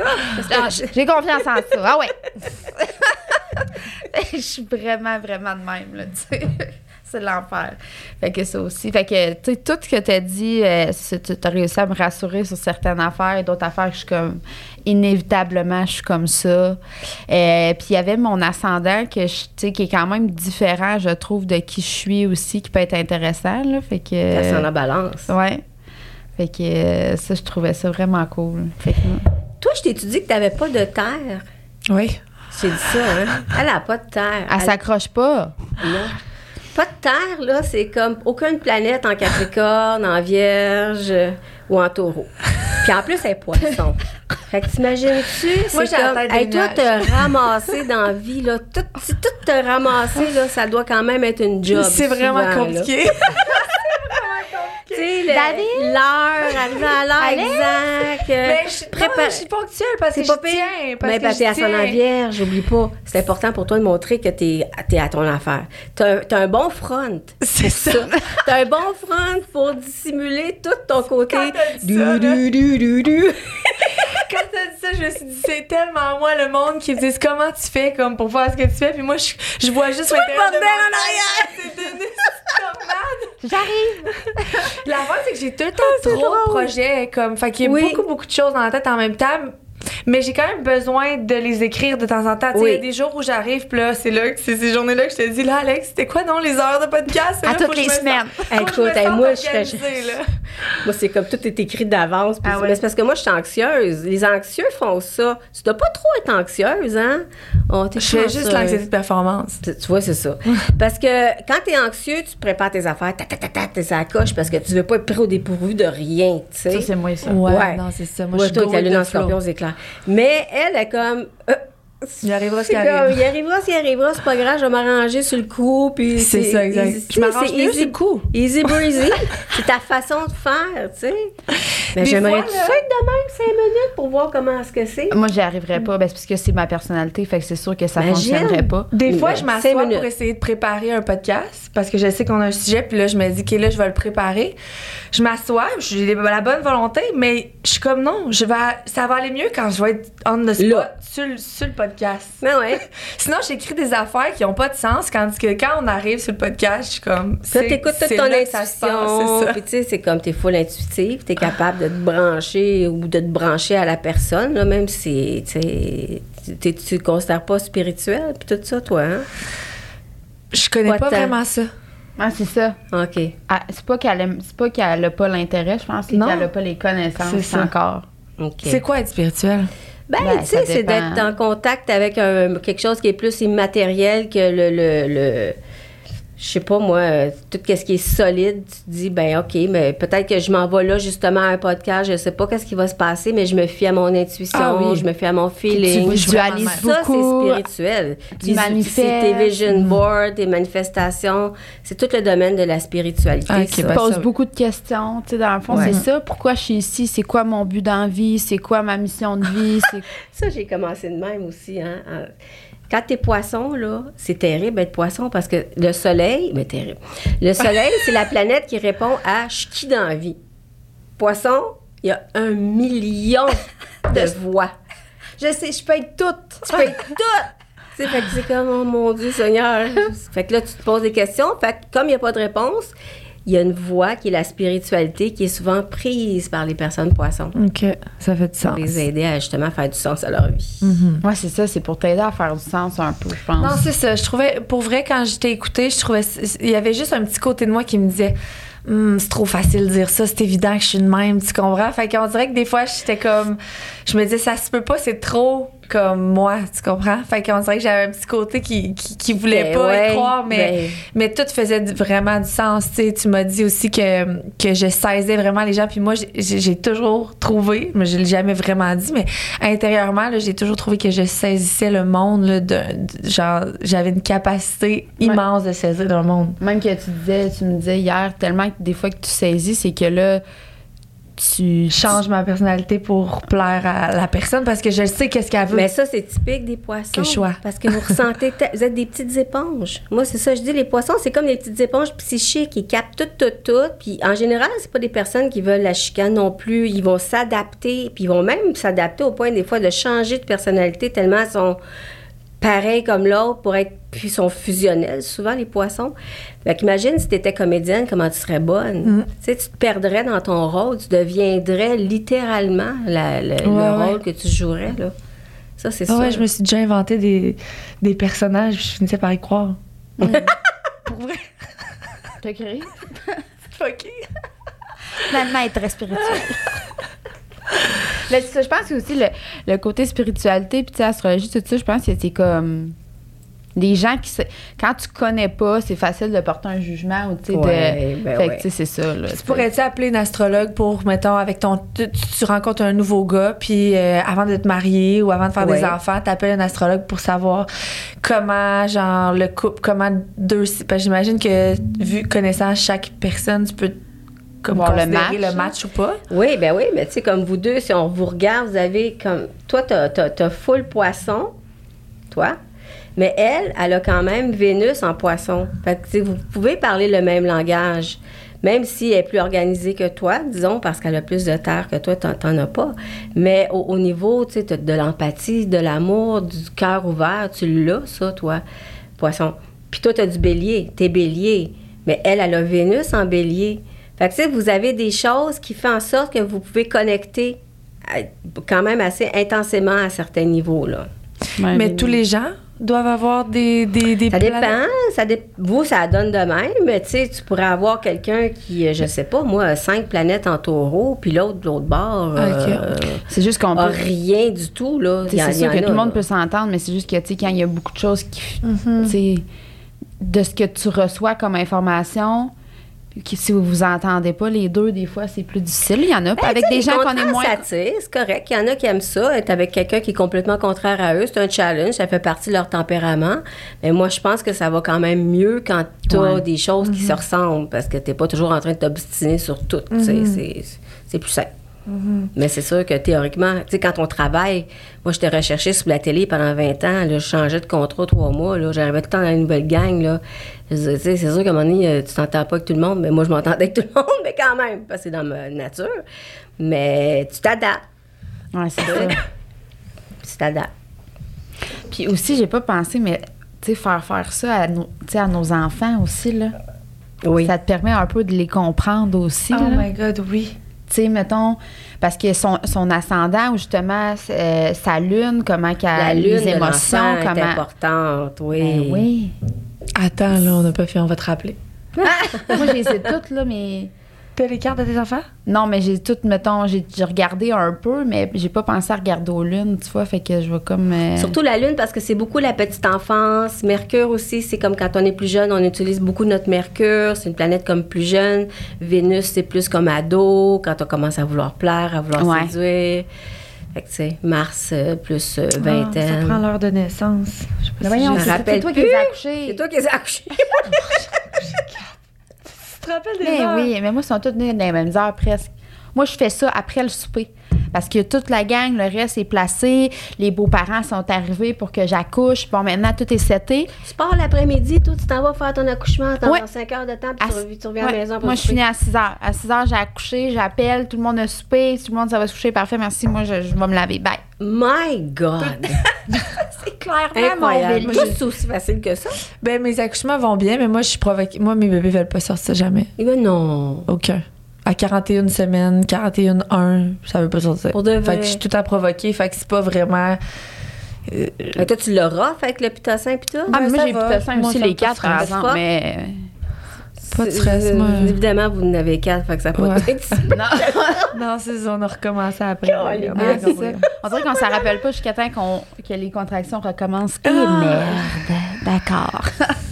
Speaker 3: ça.
Speaker 1: J'ai confiance en ça. Ah ouais. *laughs* *laughs* je suis vraiment, vraiment de même, là, tu sais. *laughs* C'est l'enfer. Fait que ça aussi. Fait que, tu sais, tout ce que tu as dit, euh, c'est- tu as réussi à me rassurer sur certaines affaires et d'autres affaires que je suis comme, inévitablement, je suis comme ça. Euh, Puis il y avait mon ascendant que je, qui est quand même différent, je trouve, de qui je suis aussi, qui peut être intéressant, là. Fait que.
Speaker 3: ça en balance.
Speaker 1: Ouais. Fait que euh, ça, je trouvais ça vraiment cool. Fait que,
Speaker 3: Toi, je t'ai dit que tu n'avais pas de terre?
Speaker 2: Oui.
Speaker 3: J'ai dit ça, hein? Elle n'a pas de terre.
Speaker 1: elle s'accroche pas.
Speaker 3: Non. Pas de terre, là, c'est comme aucune planète en Capricorne, en Vierge euh, ou en Taureau. Puis en plus, elle est poisson. Fait que t'imagines-tu,
Speaker 2: Moi,
Speaker 3: c'est comme, hey, toi, te ramasser dans la vie, là, tout, si tout te ramasser, là, ça doit quand même être une job.
Speaker 2: C'est vraiment compliqué. *laughs*
Speaker 3: Le-
Speaker 1: David?
Speaker 3: l'heure, arriver à l'heure euh,
Speaker 2: Mais je suis
Speaker 3: prépare-
Speaker 2: non, je suis ponctuelle parce que
Speaker 3: C'est pas
Speaker 2: je tiens. Parce
Speaker 3: Mais
Speaker 2: que
Speaker 3: parce que t'es ascendant vierge, oublie pas. C'est important pour toi de montrer que t'es es à ton affaire. T'as un- bon front. *laughs*
Speaker 2: C'est ça.
Speaker 3: T'as un bon front pour dissimuler tout ton côté.
Speaker 2: Quand
Speaker 3: Du,
Speaker 2: ça,
Speaker 3: du, du, du, du.
Speaker 2: Quand ça, je me suis dit, c'est tellement moi le monde qui me dit comment tu fais comme pour faire ce que tu fais. Puis moi, je, je vois juste
Speaker 3: le
Speaker 2: l'intérieur de
Speaker 3: en
Speaker 2: tête. *laughs* C'est une tornade.
Speaker 1: J'arrive.
Speaker 2: L'affaire, c'est que j'ai tout le temps
Speaker 3: c'est
Speaker 2: trop de projets. Comme, fait qu'il y a
Speaker 3: Oui.
Speaker 2: beaucoup, beaucoup de choses dans la tête en même temps. Mais j'ai quand même besoin de les écrire de temps en temps. Tu sais,
Speaker 3: Oui.
Speaker 2: Il y a des jours où j'arrive, puis là, c'est là, que- c'est ces journées-là que je te dis, là, Alex, c'était quoi, non, les heures de podcast?
Speaker 1: À
Speaker 2: Là,
Speaker 1: toutes les
Speaker 2: je
Speaker 1: semaines.
Speaker 2: je
Speaker 3: Écoute, hey,
Speaker 2: sente
Speaker 3: moi, je
Speaker 2: là. *laughs*
Speaker 3: Moi, c'est comme tout est écrit d'avance.
Speaker 2: Ah
Speaker 3: c'est-
Speaker 2: ouais.
Speaker 3: Mais c'est parce que moi, je suis anxieuse. Les anxieux font ça. Tu dois pas trop être anxieuse, hein? Oh, t'es
Speaker 2: Je fais juste l'anxiété de performance.
Speaker 3: Tu vois, c'est ça. *laughs* Parce que quand tu es anxieux, tu prépares tes affaires, ta, ta, ta, ta, t'es à coche parce que tu veux pas être pris au dépourvu de rien, tu sais.
Speaker 1: Ça, c'est moi, ça.
Speaker 3: Ouais.
Speaker 2: non, c'est ça. Moi,
Speaker 3: Ouais,
Speaker 2: je suis
Speaker 3: toi, Mais elle est comme. euh,
Speaker 2: Il arrivera ce qui
Speaker 3: C'est comme,
Speaker 2: arrive.
Speaker 3: il arrivera s'il arrivera, c'est pas grave, je vais m'arranger sur le coup. Puis
Speaker 2: C'est ça, exact.
Speaker 3: easy-
Speaker 2: Je m'arrange
Speaker 3: c'est
Speaker 2: mieux
Speaker 3: easy-
Speaker 2: sur le coup.
Speaker 3: Easy breezy. *laughs* c'est ta façon de faire, tu sais. Mais j'aimerais
Speaker 2: là-
Speaker 3: ça être de même cinq minutes pour voir comment est-ce que c'est.
Speaker 1: Moi, j'y arriverais pas. Ben, c'est parce que c'est ma personnalité. Fait que c'est sûr que ça
Speaker 3: Imagine.
Speaker 1: fonctionnerait pas.
Speaker 2: Des fois, je m'assois pour essayer de préparer un podcast parce que je sais qu'on a un sujet, puis là, je me dis que là, je vais le préparer. Je m'assois, j'ai la bonne volonté, mais je suis comme non, je vais, ça va aller mieux quand je vais être on the spot sur, le- sur le podcast.
Speaker 3: Mais ouais. *laughs*
Speaker 2: Sinon, j'écris des affaires qui n'ont pas de sens, quand que quand on arrive sur le podcast, je suis comme. C'est-
Speaker 3: t'écoutes toute ton
Speaker 2: ça
Speaker 3: intuition.
Speaker 2: c'est ça.
Speaker 3: Puis, tu sais, c'est comme t'es full intuitive. T'es capable de te brancher ou de te brancher à la personne, là, même si, tu sais, tu- te considères pas spirituel, puis tout ça, toi, hein?
Speaker 2: Je connais
Speaker 3: Pas
Speaker 2: vraiment ça.
Speaker 1: Ah, c'est ça.
Speaker 3: OK.
Speaker 1: Ah, c'est pas qu'elle aime- c'est pas qu'elle a pas l'intérêt, je pense, c'est
Speaker 2: Non.
Speaker 1: qu'elle a pas les
Speaker 2: C'est
Speaker 1: connaissances
Speaker 2: ça.
Speaker 1: encore.
Speaker 3: OK.
Speaker 2: C'est quoi être spirituel?
Speaker 3: Ben,
Speaker 1: Ben,
Speaker 3: tu sais, c'est d'être en contact avec un- quelque chose qui est plus immatériel que le. le, le- je sais pas, moi, euh, tout ce qui est solide, tu te dis, ben, OK, mais peut-être que je m'en vais là justement à un podcast, je sais pas qu'est-ce qui va se passer, mais je me fie à mon intuition,
Speaker 2: Ah oui.
Speaker 3: je me fie à mon feeling.
Speaker 1: Tu visualises
Speaker 3: Ça,
Speaker 1: beaucoup.
Speaker 3: c'est spirituel.
Speaker 1: Tu manifestes.
Speaker 3: c'est Tes vision boards, tes manifestations, c'est tout le domaine de la spiritualité.
Speaker 2: Ok,
Speaker 3: ça.
Speaker 1: Tu
Speaker 2: ben,
Speaker 1: poses
Speaker 2: ça-
Speaker 1: beaucoup de questions. Tu sais, dans le fond,
Speaker 3: Ouais.
Speaker 1: c'est ça. Pourquoi je suis ici? C'est quoi mon but dans la vie? C'est quoi ma mission de vie? *laughs*
Speaker 3: Ça, j'ai commencé de même aussi. Hein? En- Quand t'es poisson, là, c'est terrible d'être poisson parce que le soleil, mais terrible. Le soleil, c'est la planète qui répond à je suis qui dans la vie. Poisson, il y a un million *laughs* de voix.
Speaker 1: Je sais, je peux être toute.
Speaker 3: Tu peux être tout! Tu sais, fait que c'est comme, oh mon Dieu Seigneur. *laughs* Fait que là, tu te poses des questions. Fait que comme il n'y a pas de réponse, il y a une voix qui est la spiritualité qui est souvent prise par les personnes poissons
Speaker 2: OK, ça fait du
Speaker 3: pour
Speaker 2: sens.
Speaker 3: les aider à justement faire du sens à leur vie.
Speaker 1: Ouais, c'est ça. C'est pour t'aider à faire du sens un peu, je pense.
Speaker 2: Non, c'est ça. Je trouvais, pour vrai, quand je t'ai écouté, je trouvais, il y avait juste un petit côté de moi qui me disait, Hum, c'est trop facile de dire ça, c'est évident que je suis de même, tu comprends? Fait qu'on dirait que des fois, j'étais comme, je me disais, ça se peut pas, c'est trop comme moi, tu comprends? Fait qu'on dirait que j'avais un petit côté qui, qui, qui voulait
Speaker 3: Ben
Speaker 2: pas
Speaker 3: ouais,
Speaker 2: y croire, mais,
Speaker 3: ben-
Speaker 2: mais tout faisait vraiment du sens, tu m'as dit aussi que, que je saisais vraiment les gens, puis moi, j'ai- toujours trouvé, mais je l'ai jamais vraiment dit, mais intérieurement, j'ai toujours trouvé que je saisissais le monde, là, de, de- genre, j'avais une capacité immense de saisir le monde.
Speaker 1: Même que tu disais, tu me disais hier, tellement que des fois que tu saisis, c'est que là, tu
Speaker 2: Je change ma personnalité pour plaire à la personne parce que je sais qu'est-ce qu'elle veut.
Speaker 3: Mais ça, c'est typique des poissons.
Speaker 2: Que choix.
Speaker 3: Parce que vous ressentez, *laughs* te- vous êtes des petites éponges. Moi, c'est ça, je dis, les poissons, c'est comme des petites éponges psychiques. Ils captent tout, tout, tout. Puis en général, c'est pas des personnes qui veulent la chicane non plus. Ils vont s'adapter. Puis ils vont même s'adapter au point, des fois, de changer de personnalité tellement ils sont pareils comme l'autre pour être. Puis ils sont fusionnels, souvent, les poissons. Fait qu'imagine si tu étais comédienne, comment tu serais bonne?
Speaker 2: Mm.
Speaker 3: Tu sais, tu te perdrais dans ton rôle. Tu deviendrais littéralement la- le, rôle
Speaker 2: ouais.
Speaker 3: que tu jouerais, là. Ça, c'est
Speaker 2: Ah
Speaker 3: sûr.
Speaker 2: ouais, je me suis déjà inventé des, des personnages, puis je finissais par y croire. *laughs* pour vrai.
Speaker 1: T'as créé?
Speaker 2: OK.
Speaker 1: Finalement, être très ça, je pense que aussi le, le côté spiritualité puis astrologie, tout ça, je pense que c'est comme des gens qui se- quand tu connais pas, c'est facile de porter un jugement ou tu sais
Speaker 3: Ouais,
Speaker 1: de
Speaker 3: ben
Speaker 1: fait que c'est ça là.
Speaker 2: Tu pourrais-tu appeler une astrologue pour, mettons, avec ton. Tu, tu rencontres un nouveau gars, puis euh, avant de te marier ou avant de faire des enfants, t'appelles un astrologue pour savoir comment, genre, le couple, comment deux. Parce que j'imagine que, vu connaissant chaque personne, tu peux comme
Speaker 1: le match,
Speaker 2: le match ou pas.
Speaker 3: Oui, ben oui, mais tu sais, comme vous deux, si on vous regarde, vous avez comme. Toi, t'as, t'as full poisson, toi. Mais elle, elle a quand même Vénus en poisson. Fait que, vous pouvez parler le même langage. Même si elle est plus organisée que toi, disons, parce qu'elle a plus de terre que toi, t'en, as pas. Mais au, au niveau, tu sais, de l'empathie, de l'amour, du cœur ouvert, tu l'as, ça, toi, poisson. Puis toi, t'as du bélier, t'es bélier. Mais elle, elle a Vénus en bélier. Fait que, vous avez des choses qui font en sorte que vous pouvez connecter à- quand même assez intensément à certains niveaux, là.
Speaker 1: Ouais,
Speaker 2: Mais tous les gens doivent avoir des. des, des
Speaker 3: Ça
Speaker 2: planètes.
Speaker 3: dépend. Ça dé- Vous, ça donne de même, mais tu sais, tu pourrais avoir quelqu'un qui, euh, je sais pas, moi, a cinq planètes en taureau, puis l'autre de l'autre bord, euh,
Speaker 1: c'est juste qu'on
Speaker 3: a
Speaker 1: peut
Speaker 3: rien du tout, là.
Speaker 1: C'est sûr
Speaker 3: en
Speaker 1: que
Speaker 3: a,
Speaker 1: tout le monde
Speaker 3: là.
Speaker 1: peut s'entendre, mais c'est juste que, tu sais, quand il y a beaucoup de choses qui. Tu sais, de ce que tu reçois comme information, si vous vous entendez pas les deux, des fois, c'est plus difficile. Il y en a
Speaker 3: Ben,
Speaker 1: avec des gens qu'on est moins.
Speaker 3: c'est correct. Il y en a qui aiment ça, être avec quelqu'un qui est complètement contraire à eux. C'est un challenge, ça fait partie de leur tempérament. Mais moi, je pense que ça va quand même mieux quand tu as
Speaker 1: Ouais.
Speaker 3: des choses qui se ressemblent parce que tu pas toujours en train de t'obstiner sur tout. c'est- C'est plus simple. Mais c'est sûr que théoriquement, tu sais, quand on travaille, moi, je t'ai recherché sur la télé pendant 20 ans, là, je changeais de contrat trois mois, là, j'arrivais tout le temps dans une nouvelle gang, là. C'est sûr qu'à un moment donné, euh, tu t'entends pas avec tout le monde, mais moi, je m'entendais avec tout le monde, *laughs* mais quand même, parce que c'est dans ma nature. Mais tu t'adaptes,
Speaker 1: Ouais, c'est ça. *laughs*
Speaker 3: tu t'adaptes.
Speaker 1: Puis aussi, j'ai pas pensé, mais tu sais, faire faire ça à nos, tu sais, à nos enfants aussi, là.
Speaker 3: Oui.
Speaker 1: Ça te permet un peu de les comprendre aussi.
Speaker 2: Oh
Speaker 1: là.
Speaker 2: my God, oui.
Speaker 1: Tu sais, mettons, parce que son, son ascendant, ou justement, euh, sa lune, comment qu'elle
Speaker 3: La
Speaker 1: les émotions,
Speaker 3: l'enfant est
Speaker 1: comment.
Speaker 3: importante, oui.
Speaker 1: Ben oui.
Speaker 2: Attends, là, on n'a pas fait, on va te rappeler. *laughs*
Speaker 1: Moi, j'ai essayé toutes, là, mais.
Speaker 2: T'as les cartes de tes enfants?
Speaker 1: Non, mais j'ai toutes, mettons, j'ai regardé un peu, mais j'ai pas pensé à regarder aux lunes, tu vois, fait que je vais comme. euh,
Speaker 3: Surtout la lune parce que c'est beaucoup la petite enfance. Mercure aussi, c'est comme quand on est plus jeune, on utilise beaucoup notre Mercure. C'est une planète comme plus jeune. Vénus, c'est plus comme ado, quand on commence à vouloir plaire, à vouloir
Speaker 1: Ouais.
Speaker 3: séduire. Fait que, tu sais, Mars, euh, plus euh,
Speaker 2: Ah,
Speaker 3: vingtaine.
Speaker 2: ça prend l'heure de naissance. Je sais pas
Speaker 1: Mais
Speaker 2: si
Speaker 1: voyons,
Speaker 3: me
Speaker 1: c'est c'est
Speaker 3: rappelle
Speaker 1: toi qui les as accouchés.
Speaker 3: c'est toi qui les as accouchés. *laughs* *laughs*
Speaker 2: Te rappelles des
Speaker 1: Mais
Speaker 2: heures?
Speaker 1: oui, mais moi, ils sont tous nés dans les mêmes heures presque. Moi, je fais ça après le souper. Parce que toute la gang, le reste est placé. Les beaux-parents sont arrivés pour que j'accouche. Bon, maintenant, tout est seté.
Speaker 3: tu pars l'après-midi, toi, tu t'en vas faire ton accouchement, t'as
Speaker 1: Ouais.
Speaker 3: 5 heures de temps, puis
Speaker 1: À-
Speaker 3: tu, reviens- tu reviens à la maison pour
Speaker 1: Moi, je finis à 6 heures. À 6 heures, j'ai accouché, j'appelle, tout le monde a soupé, tout le monde, ça va se coucher. Parfait, merci. Moi, je, je vais me laver. Bye.
Speaker 3: My God! *laughs*
Speaker 1: C'est clairement
Speaker 3: Incroyable.
Speaker 1: mon
Speaker 3: c'est aussi facile que ça?
Speaker 2: Ben, mes accouchements vont bien, mais moi, je suis provoquée. Moi, mes bébés veulent pas sortir jamais.
Speaker 3: Eh ben non.
Speaker 2: Aucun. À 41 semaines, 41 1, ça veut pas sortir.
Speaker 3: Pour de vrai.
Speaker 2: Fait que je suis tout à provoquer, fait que c'est pas vraiment. euh,
Speaker 3: Mais toi, tu l'auras fait avec le pitocin puis tout?
Speaker 1: Ah, mais moi, j'ai pitocin
Speaker 2: Moi,
Speaker 1: aussi, les quatre, par exemple. Mais.
Speaker 2: Pas de
Speaker 3: C'est-
Speaker 2: stress,
Speaker 3: euh,
Speaker 2: moi.
Speaker 3: Évidemment, vous en avez quatre, fait que ça peut
Speaker 2: Ouais.
Speaker 3: pas être *laughs* *laughs*
Speaker 2: Non, c'est ça, on a recommencé après. Là.
Speaker 1: Ah, c'est ça. On dirait qu'on s'en rappelle pas jusqu'à temps qu'on, que les contractions recommencent. Et merde. D'accord. *laughs*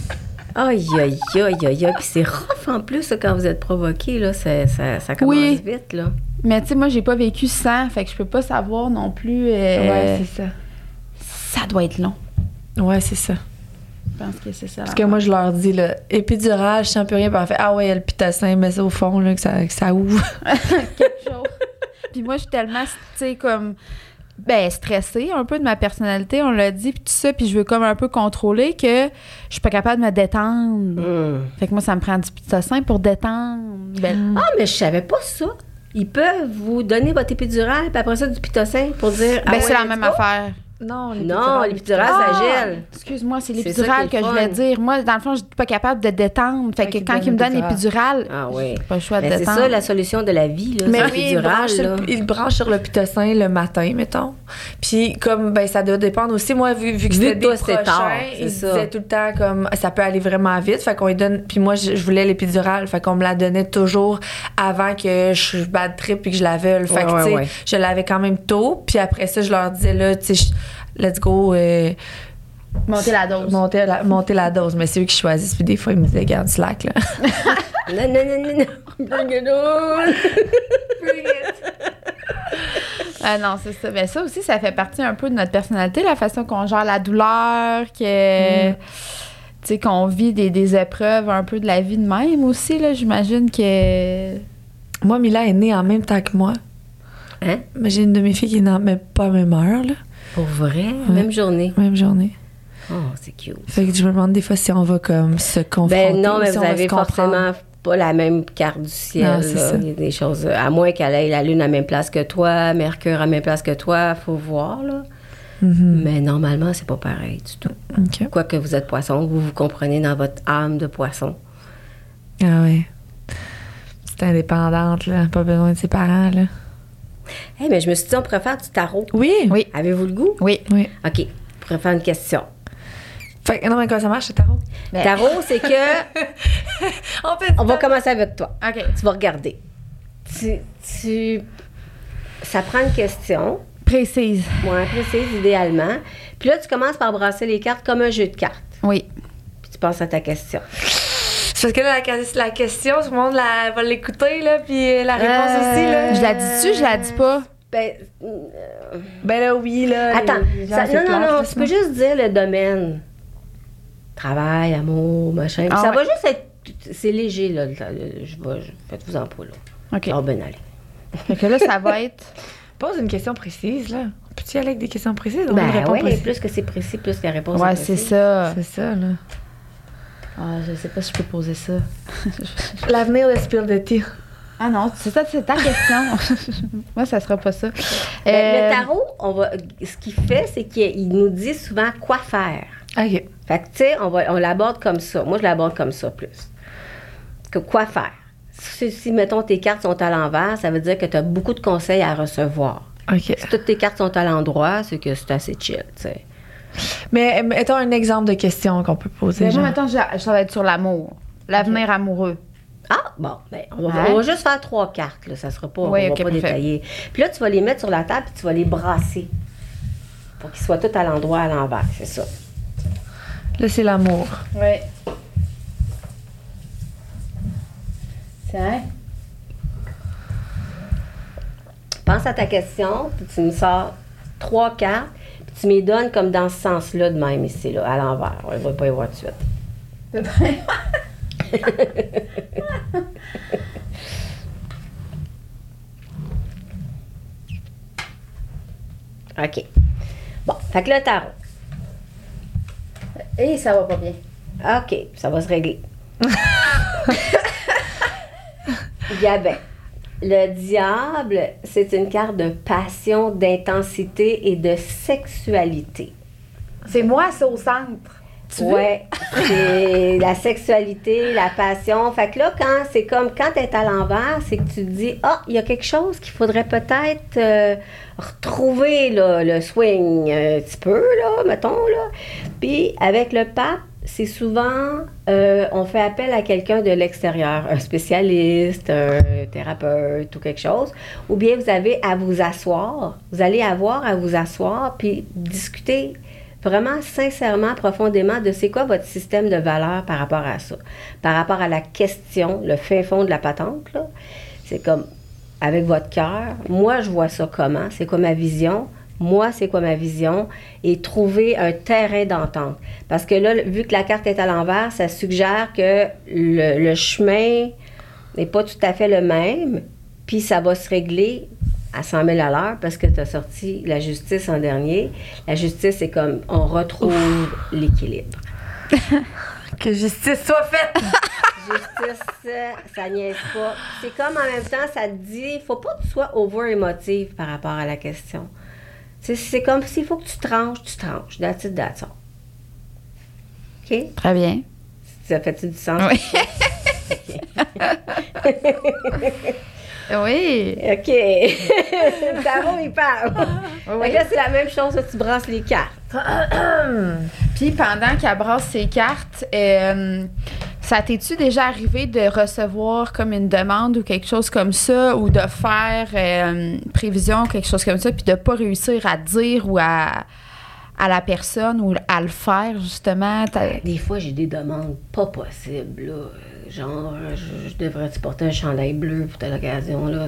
Speaker 3: Aïe, aïe, aïe, aïe, aïe. Puis c'est rough en plus, quand vous êtes provoqué, là. Ça, ça, ça commence
Speaker 1: Oui.
Speaker 3: vite, là.
Speaker 1: Mais tu sais, moi, j'ai pas vécu sans, fait que je peux pas savoir non plus. euh,
Speaker 2: Ouais, c'est ça.
Speaker 1: ça doit être long.
Speaker 2: Ouais, c'est ça.
Speaker 1: Je pense que c'est ça.
Speaker 2: Parce que moi, je leur dis, là, épidural, je sens plus rien. Puis on fait, ah ouais, il y a le pitocin, mais ça au fond, là, que ça, que ça ouvre. *laughs*
Speaker 1: quelque chose. Puis moi, je suis tellement, tu sais, comme, ben, stressée un peu de ma personnalité, on l'a dit, puis tout ça, puis je veux comme un peu contrôler que je suis pas capable de me détendre.
Speaker 3: Hum.
Speaker 1: Fait que moi, ça me prend du pitocin pour détendre. Ben,
Speaker 3: Ah, mais je savais pas ça. Ils peuvent vous donner votre épidural, puis après ça, du pitocin pour dire. ah
Speaker 1: ben,
Speaker 3: ouais,
Speaker 1: c'est la même
Speaker 3: go.
Speaker 1: affaire.
Speaker 2: Non,
Speaker 3: Non, l'épidural, ça
Speaker 1: Ah!
Speaker 3: gèle.
Speaker 1: Excuse-moi, c'est
Speaker 3: C'est
Speaker 1: l'épidural
Speaker 3: ça qui
Speaker 1: que je voulais dire. Moi, dans le fond, je suis pas capable de détendre. Fait que quand
Speaker 2: donne
Speaker 1: il me donne
Speaker 2: l'épidural.
Speaker 1: l'épidural,
Speaker 3: Ah
Speaker 1: pas le choix de
Speaker 3: Mais c'est
Speaker 1: détendre.
Speaker 3: ça la solution de la vie, là.
Speaker 2: Mais oui, il
Speaker 3: l'épidural,
Speaker 2: branche, sur
Speaker 3: là.
Speaker 2: le, il branche sur le pitocin le matin, mettons. Puis comme ben ça doit dépendre aussi moi vu, vu que c'était des prochains,
Speaker 3: tard,
Speaker 2: il disait tout le temps comme ça peut aller vraiment vite, fait qu'on lui donne puis moi je, je voulais l'épidural, fait qu'on me la donnait toujours avant que je bad trip puis que je la veuille. Fait
Speaker 3: Ouais,
Speaker 2: que
Speaker 3: ouais,
Speaker 2: tu sais,
Speaker 3: ouais.
Speaker 2: je l'avais quand même tôt, puis après ça je leur disais là tu sais je- let's go euh,
Speaker 1: Monter la dose.
Speaker 2: monter la, monter la dose, mais c'est eux qui choisissent puis des fois ils me disaient garde slack là. *laughs*
Speaker 3: Non, non, non, non, non. Bring it on.
Speaker 1: Ah non, c'est ça. Mais ça aussi, ça fait partie un peu de notre personnalité, la façon qu'on gère la douleur, que.
Speaker 3: Mm.
Speaker 1: Tu sais, qu'on vit des, des épreuves un peu de la vie de même aussi, là. J'imagine que.
Speaker 2: moi Mila est née en même temps que moi.
Speaker 3: Hein?
Speaker 2: Mais j'ai une de mes filles qui est née mais pas à même heure là,
Speaker 3: Pour vrai? Même journée?
Speaker 2: même journée.
Speaker 3: Oh, c'est cute.
Speaker 2: Fait que je me demande des fois si on va comme se confronter.
Speaker 3: Ben non, mais
Speaker 2: si
Speaker 3: vous avez forcément pas la même carte du ciel.
Speaker 2: Non, c'est
Speaker 3: là.
Speaker 2: ça.
Speaker 3: Il y a des choses. À moins qu'elle ait la Lune à la même place que toi, Mercure à la même place que toi, faut voir, là.
Speaker 2: Mhm.
Speaker 3: Mais normalement, c'est pas pareil du tout.
Speaker 2: OK.
Speaker 3: Quoique vous êtes poisson, vous vous comprenez dans votre âme de poisson.
Speaker 2: Ah ouais. C'est indépendante, là. Pas besoin de ses parents, là.
Speaker 3: Eh, mais je me suis dit, on pourrait faire du tarot.
Speaker 2: Oui.
Speaker 1: Oui.
Speaker 3: Avez-vous le goût?
Speaker 1: Oui.
Speaker 2: Oui.
Speaker 3: OK. On pourrait faire une question.
Speaker 2: Fait que, non, mais comment ça marche, le tarot?
Speaker 1: Ben-
Speaker 3: Tarot, c'est que. *laughs*
Speaker 2: On fait
Speaker 3: On va commencer avec toi.
Speaker 1: OK.
Speaker 3: Tu vas regarder. Tu. tu ça prend une question.
Speaker 1: Précise.
Speaker 3: Moins précise, idéalement. Puis là, tu commences par brasser les cartes comme un jeu de cartes.
Speaker 1: Oui.
Speaker 3: Puis tu passes à ta question.
Speaker 2: C'est parce que là, la, la question, tout le monde la- va l'écouter, là, puis la réponse aussi, là.
Speaker 1: Je la dis-tu, je la dis pas?
Speaker 3: Ben, euh,
Speaker 2: Ben là, oui, là.
Speaker 3: attends,
Speaker 2: les
Speaker 3: ça-
Speaker 2: c'est
Speaker 3: non, non, non, tu peux juste dire le domaine. Travail, amour, machin.
Speaker 1: Ah
Speaker 3: ça
Speaker 1: ouais.
Speaker 3: va juste être. C'est léger, là. Je vais. Faites-vous en pas, là.
Speaker 1: OK.
Speaker 3: Oh, ben, allez.
Speaker 1: Fait que là, ça va *laughs* être.
Speaker 2: Pose une question précise, là. Peux-tu y aller avec des questions précises?
Speaker 3: Ben, ouais,
Speaker 2: précis.
Speaker 3: plus que c'est précis, plus la réponse
Speaker 1: Ouais,
Speaker 3: est
Speaker 1: c'est
Speaker 3: précise.
Speaker 1: ça.
Speaker 2: C'est ça, là.
Speaker 1: Ah, je sais pas si je peux poser ça. *laughs*
Speaker 2: L'avenir de Spill de tir.
Speaker 1: Ah non, c'est ça, c'est ta question. *laughs* Moi, ça sera pas ça.
Speaker 3: Ben,
Speaker 1: Euh,
Speaker 3: Le tarot, on va, ce qu'il fait, c'est qu'il nous dit souvent quoi faire.
Speaker 2: OK.
Speaker 3: Fait que, tu sais, on, va- on l'aborde comme ça. Moi, je l'aborde comme ça plus. Que quoi faire? Si, si, mettons, tes cartes sont à l'envers, ça veut dire que tu as beaucoup de conseils à recevoir.
Speaker 2: OK.
Speaker 3: Si toutes tes cartes sont à l'endroit, c'est que c'est assez chill, tu sais.
Speaker 2: Mais mettons un exemple de question qu'on peut poser.
Speaker 1: Mais moi, maintenant, je- ça va être sur l'amour. L'avenir amoureux.
Speaker 3: Ah, bon, ben, on, va,
Speaker 1: Ouais.
Speaker 3: on va juste faire trois cartes, là. Ça sera pas,
Speaker 1: Oui,
Speaker 3: on va pas détailler. Puis là, tu vas les mettre sur la table puis tu vas les brasser. Pour qu'ils soient tous à l'endroit, à l'envers, c'est ça.
Speaker 2: Là, c'est l'amour.
Speaker 1: Oui. Tiens.
Speaker 3: Pense à ta question, puis tu me sors trois cartes, tu me donnes comme dans ce sens-là de même ici, là, à l'envers. On ne va pas y voir tout de suite. OK. Bon, fait que le tarot.
Speaker 1: Et ça va pas bien.
Speaker 3: OK, ça va se régler. *laughs* Gabin. Le diable, c'est une carte de passion, d'intensité et de sexualité.
Speaker 1: C'est moi, ça, au centre. Tu?
Speaker 3: Ouais, c'est la sexualité, la passion. Fait que là, quand c'est comme quand t'es à l'envers, c'est que tu te dis ah, il y a quelque chose qu'il faudrait peut-être euh, retrouver là, le swing un petit peu là, mettons là. Puis avec le pape, c'est souvent euh, on fait appel à quelqu'un de l'extérieur, un spécialiste, un thérapeute ou quelque chose, ou bien vous avez à vous asseoir. Vous allez avoir à vous asseoir puis discuter vraiment sincèrement, profondément de c'est quoi votre système de valeurs par rapport à ça. Par rapport à la question, le fin fond de la patente, c'est comme avec votre cœur, moi je vois ça comment, c'est quoi ma vision, moi c'est quoi ma vision, et trouver un terrain d'entente. Parce que là, vu que la carte est à l'envers, ça suggère que le, le chemin n'est pas tout à fait le même, puis ça va se régler à 100 000 à l'heure parce que tu as sorti la justice en dernier. La justice, c'est comme on retrouve l'équilibre. *laughs*
Speaker 2: Que justice soit faite. *laughs*
Speaker 3: Justice, ça niaise pas. C'est comme en même temps, ça te dit, faut pas que tu sois over émotive par rapport à la question. C'est comme s'il faut que tu tranches, tu tranches. That's it, that's all. OK?
Speaker 1: Très bien.
Speaker 3: Ça fait-tu du sens?
Speaker 1: Oui. *laughs* Oui.
Speaker 3: OK. *laughs* tarot, il parle.
Speaker 1: Oui.
Speaker 3: Là, c'est la même chose, là, tu brasses les cartes. *coughs*
Speaker 1: Puis pendant qu'elle brasse ses cartes, euh, ça t'es-tu déjà arrivé de recevoir comme une demande ou quelque chose comme ça, ou de faire euh, prévision, quelque chose comme ça, puis de pas réussir à dire ou à, à la personne ou à le faire, justement?
Speaker 3: Des fois, j'ai des demandes pas possibles. là. Genre, je, je devrais-tu porter un chandail bleu pour telle occasion. là.